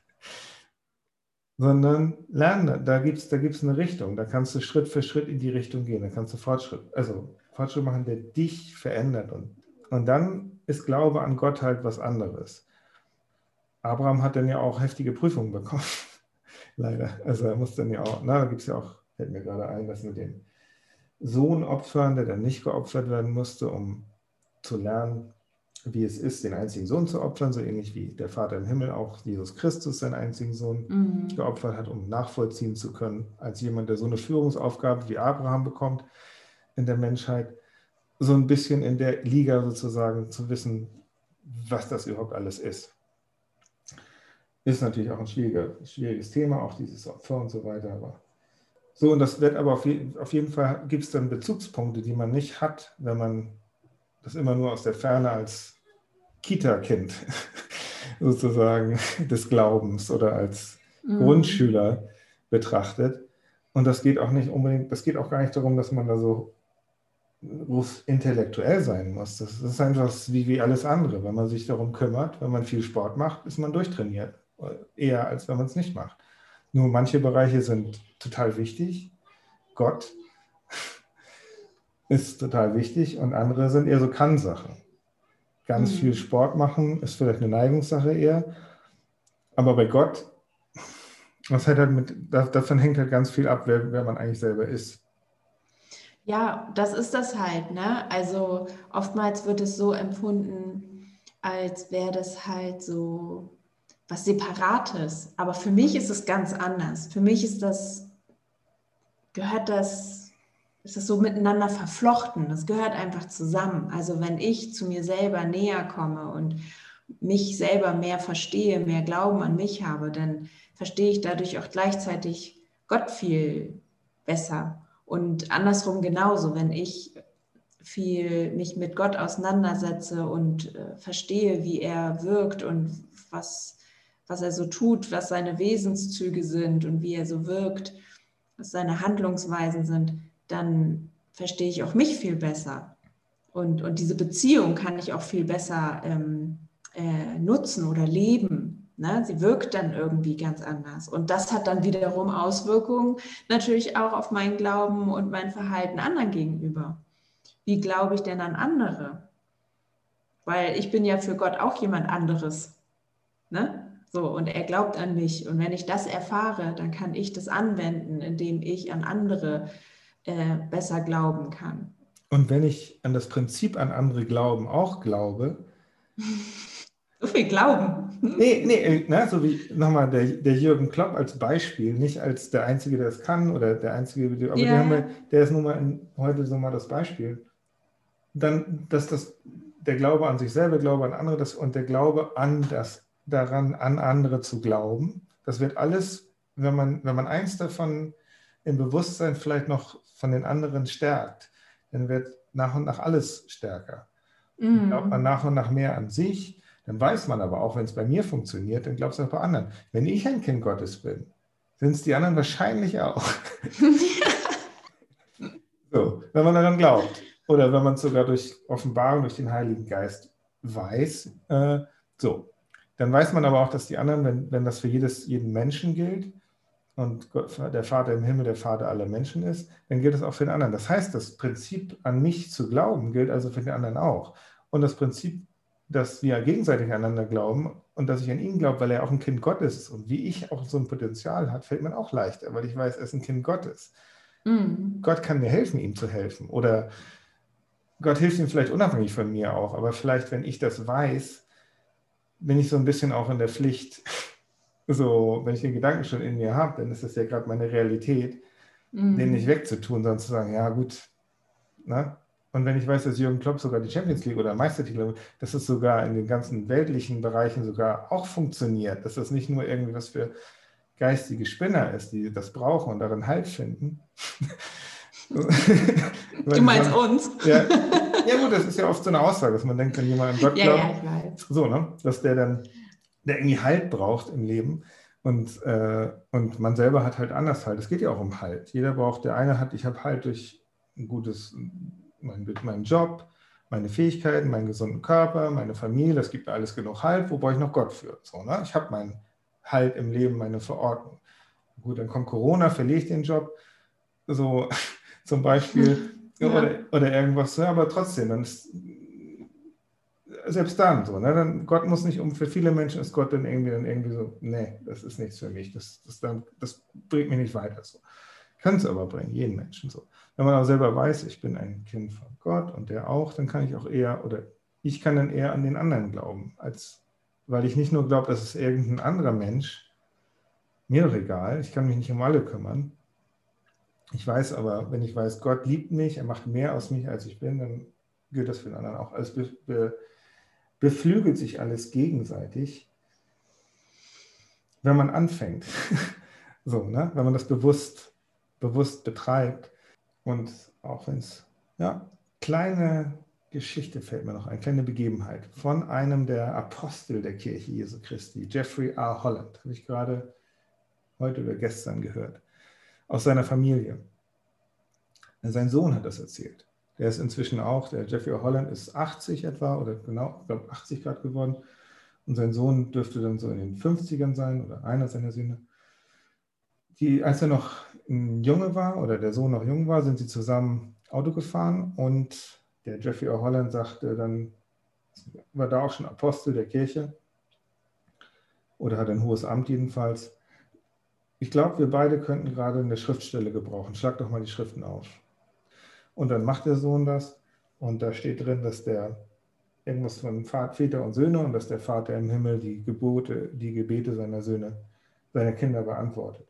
Sondern lernen, da gibt es da gibt's eine Richtung, da kannst du Schritt für Schritt in die Richtung gehen, da kannst du Fortschritt, also Fortschritt machen, der dich verändert. Und, und dann ist Glaube an Gott halt was anderes. Abraham hat dann ja auch heftige Prüfungen bekommen. Leider. Also er muss dann ja auch, na, da gibt es ja auch, fällt mir gerade ein, was mit dem Sohn opfern, der dann nicht geopfert werden musste, um zu lernen, wie es ist, den einzigen Sohn zu opfern, so ähnlich wie der Vater im Himmel auch Jesus Christus seinen einzigen Sohn mhm. geopfert hat, um nachvollziehen zu können, als jemand, der so eine Führungsaufgabe wie Abraham bekommt in der Menschheit, so ein bisschen in der Liga sozusagen zu wissen, was das überhaupt alles ist. Ist natürlich auch ein schwieriges Thema, auch dieses Opfer und so weiter, aber so, und das wird aber auf, je, auf jeden Fall, gibt es dann Bezugspunkte, die man nicht hat, wenn man das immer nur aus der Ferne als Kita-Kind sozusagen des Glaubens oder als mhm. Grundschüler betrachtet. Und das geht auch nicht unbedingt, das geht auch gar nicht darum, dass man da so intellektuell sein muss. Das ist einfach wie, wie alles andere. Wenn man sich darum kümmert, wenn man viel Sport macht, ist man durchtrainiert. Eher als wenn man es nicht macht. Nur manche Bereiche sind total wichtig. Gott ist total wichtig und andere sind eher so Kann-Sachen. Ganz mhm. viel Sport machen ist vielleicht eine Neigungssache eher. Aber bei Gott, was hat halt mit, davon hängt halt ganz viel ab, wer, wer man eigentlich selber ist. Ja, das ist das halt. Ne? Also oftmals wird es so empfunden, als wäre das halt so was Separates. Aber für mich ist es ganz anders. Für mich ist das gehört das, ist das so miteinander verflochten. Das gehört einfach zusammen. Also wenn ich zu mir selber näher komme und mich selber mehr verstehe, mehr Glauben an mich habe, dann verstehe ich dadurch auch gleichzeitig Gott viel besser. Und andersrum genauso, wenn ich viel mich mit Gott auseinandersetze und äh, verstehe, wie er wirkt und was, was er so tut, was seine Wesenszüge sind und wie er so wirkt, was seine Handlungsweisen sind, dann verstehe ich auch mich viel besser. Und, und diese Beziehung kann ich auch viel besser ähm, äh, nutzen oder leben. Ne? Sie wirkt dann irgendwie ganz anders. Und das hat dann wiederum Auswirkungen natürlich auch auf meinen Glauben und mein Verhalten anderen gegenüber. Wie glaube ich denn an andere? Weil ich bin ja für Gott auch jemand anderes. Ne? So, und er glaubt an mich. Und wenn ich das erfahre, dann kann ich das anwenden, indem ich an andere äh, besser glauben kann. Und wenn ich an das Prinzip an andere glauben auch glaube, So viel Glauben. Nee, nee, ne, so wie nochmal der, der Jürgen Klopp als Beispiel, nicht als der Einzige, der es kann oder der Einzige, aber yeah. wir, der ist nun mal in, heute so mal das Beispiel. Dann, dass das, der Glaube an sich selber, Glaube an andere das, und der Glaube an das, daran, an andere zu glauben, das wird alles, wenn man, wenn man eins davon im Bewusstsein vielleicht noch von den anderen stärkt, dann wird nach und nach alles stärker. Mm. Glaubt man nach und nach mehr an sich, dann weiß man aber auch, wenn es bei mir funktioniert, dann glaubst du auch bei anderen. Wenn ich ein Kind Gottes bin, sind es die anderen wahrscheinlich auch. so, wenn man daran glaubt. Oder wenn man es sogar durch Offenbarung, durch den Heiligen Geist weiß. Äh, so, dann weiß man aber auch, dass die anderen, wenn, wenn das für jedes, jeden Menschen gilt und Gott, der Vater im Himmel der Vater aller Menschen ist, dann gilt es auch für den anderen. Das heißt, das Prinzip an mich zu glauben gilt also für den anderen auch. Und das Prinzip dass wir gegenseitig einander glauben und dass ich an ihn glaube, weil er auch ein Kind Gottes ist und wie ich auch so ein Potenzial hat, fällt mir auch leichter, weil ich weiß, er ist ein Kind Gottes. Mhm. Gott kann mir helfen, ihm zu helfen. Oder Gott hilft ihm vielleicht unabhängig von mir auch, aber vielleicht, wenn ich das weiß, bin ich so ein bisschen auch in der Pflicht, so, wenn ich den Gedanken schon in mir habe, dann ist das ja gerade meine Realität, mhm. den nicht wegzutun, sondern zu sagen, ja gut, ne? Und wenn ich weiß, dass Jürgen Klopp sogar die Champions League oder Meistertitel, dass es sogar in den ganzen weltlichen Bereichen sogar auch funktioniert, dass das nicht nur irgendwie was für geistige Spinner ist, die das brauchen und darin Halt finden. du meinst man, uns? Ja, ja, gut, das ist ja oft so eine Aussage, dass man denkt, wenn jemand an Gott glaubt, ja, ja, so, ne, dass der dann, der irgendwie Halt braucht im Leben. Und, äh, und man selber hat halt anders Halt. Es geht ja auch um Halt. Jeder braucht, der eine hat, ich habe Halt durch ein gutes mein, meinen Job, meine Fähigkeiten, meinen gesunden Körper, meine Familie, das gibt mir alles genug Halt, wo brauche ich noch Gott für? So, ne? Ich habe meinen Halt im Leben, meine Verordnung. Gut, dann kommt Corona, verliere ich den Job, so zum Beispiel, ja. oder, oder irgendwas, ja, aber trotzdem, dann ist, selbst dann so, ne? dann, Gott muss nicht um, für viele Menschen ist Gott dann irgendwie, dann irgendwie so, nee, das ist nichts für mich, das, das, dann, das bringt mich nicht weiter so. Kann es aber bringen, jeden Menschen so. Wenn man aber selber weiß, ich bin ein Kind von Gott und der auch, dann kann ich auch eher, oder ich kann dann eher an den anderen glauben, als weil ich nicht nur glaube, dass es irgendein anderer Mensch, mir doch egal, ich kann mich nicht um alle kümmern. Ich weiß aber, wenn ich weiß, Gott liebt mich, er macht mehr aus mich, als ich bin, dann gilt das für den anderen auch. Also be, be, beflügelt sich alles gegenseitig, wenn man anfängt. so, ne? wenn man das bewusst, bewusst betreibt. Und auch wenn es, ja, kleine Geschichte fällt mir noch ein, kleine Begebenheit von einem der Apostel der Kirche Jesu Christi, Jeffrey R. Holland, habe ich gerade heute oder gestern gehört, aus seiner Familie. Sein Sohn hat das erzählt. Der ist inzwischen auch, der Jeffrey. Holland ist 80 etwa oder genau, ich glaube 80 Grad geworden. Und sein Sohn dürfte dann so in den 50ern sein oder einer seiner Söhne. Die, als er noch ein Junge war oder der Sohn noch jung war, sind sie zusammen Auto gefahren und der Jeffrey O'Holland sagte dann, war da auch schon Apostel der Kirche oder hat ein hohes Amt jedenfalls. Ich glaube, wir beide könnten gerade eine Schriftstelle gebrauchen. Schlag doch mal die Schriften auf. Und dann macht der Sohn das und da steht drin, dass der irgendwas von Väter und Söhne und dass der Vater im Himmel die Gebote, die Gebete seiner Söhne, seiner Kinder beantwortet.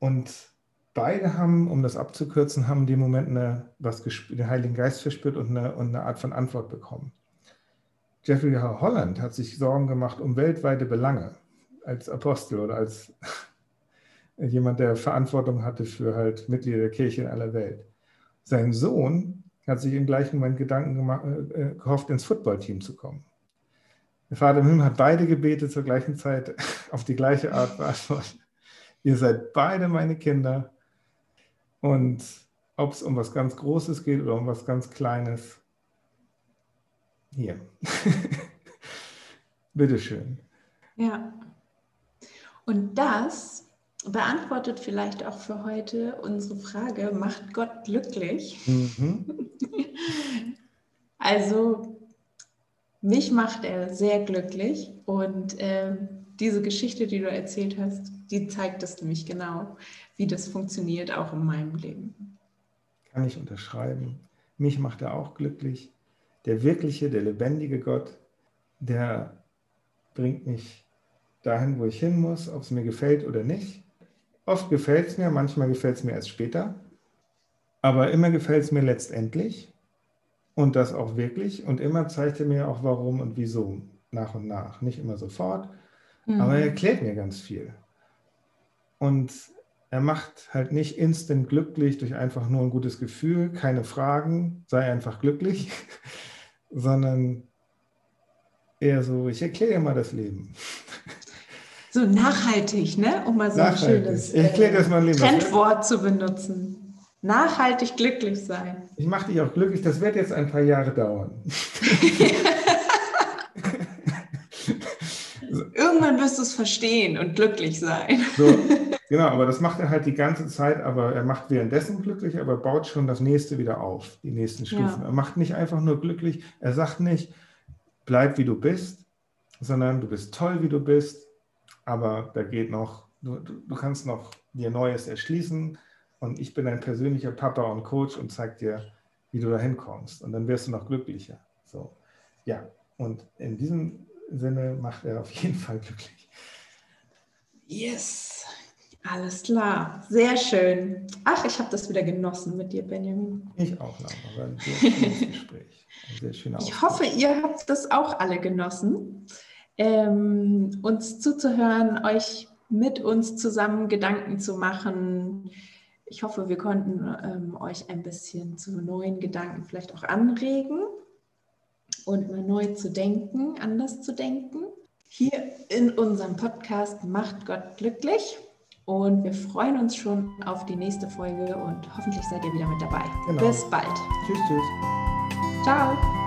Und beide haben, um das abzukürzen, haben in dem Moment eine, was den Heiligen Geist verspürt und eine, und eine Art von Antwort bekommen. Jeffrey Holland hat sich Sorgen gemacht um weltweite Belange als Apostel oder als jemand, der Verantwortung hatte für halt Mitglieder der Kirche in aller Welt. Sein Sohn hat sich im gleichen Moment Gedanken gemacht, äh, gehofft, ins Footballteam zu kommen. Der Vater im Himmel hat beide Gebete zur gleichen Zeit auf die gleiche Art beantwortet. Ihr seid beide meine Kinder. Und ob es um was ganz Großes geht oder um was ganz Kleines, hier. Bitteschön. Ja. Und das beantwortet vielleicht auch für heute unsere Frage, macht Gott glücklich? Mhm. also, mich macht er sehr glücklich und äh, diese Geschichte, die du erzählt hast, die zeigt es nämlich genau, wie das funktioniert, auch in meinem Leben. Kann ich unterschreiben. Mich macht er auch glücklich. Der wirkliche, der lebendige Gott, der bringt mich dahin, wo ich hin muss, ob es mir gefällt oder nicht. Oft gefällt es mir, manchmal gefällt es mir erst später. Aber immer gefällt es mir letztendlich und das auch wirklich. Und immer zeigt er mir auch warum und wieso nach und nach. Nicht immer sofort, mhm. aber er erklärt mir ganz viel. Und er macht halt nicht instant glücklich durch einfach nur ein gutes Gefühl, keine Fragen, sei einfach glücklich, sondern eher so, ich erkläre dir mal das Leben. So nachhaltig, ne? um mal so nachhaltig. ein schönes äh, Trendwort zu benutzen. Nachhaltig glücklich sein. Ich mache dich auch glücklich, das wird jetzt ein paar Jahre dauern. Irgendwann wirst du es verstehen und glücklich sein. So, genau, aber das macht er halt die ganze Zeit, aber er macht währenddessen glücklich, aber baut schon das nächste wieder auf, die nächsten Stufen. Ja. Er macht nicht einfach nur glücklich, er sagt nicht, bleib wie du bist, sondern du bist toll, wie du bist, aber da geht noch, du, du kannst noch dir Neues erschließen und ich bin ein persönlicher Papa und Coach und zeig dir, wie du da hinkommst und dann wirst du noch glücklicher. So, ja, und in diesem Sinne macht er auf jeden Fall glücklich. Yes, alles klar, sehr schön. Ach, ich habe das wieder genossen mit dir, Benjamin. Ich auch, Laura. Ein sehr schönes Gespräch. Sehr schöner ich hoffe, ihr habt das auch alle genossen, ähm, uns zuzuhören, euch mit uns zusammen Gedanken zu machen. Ich hoffe, wir konnten ähm, euch ein bisschen zu neuen Gedanken vielleicht auch anregen und mal neu zu denken, anders zu denken. Hier in unserem Podcast Macht Gott glücklich. Und wir freuen uns schon auf die nächste Folge und hoffentlich seid ihr wieder mit dabei. Genau. Bis bald. Tschüss, tschüss. Ciao.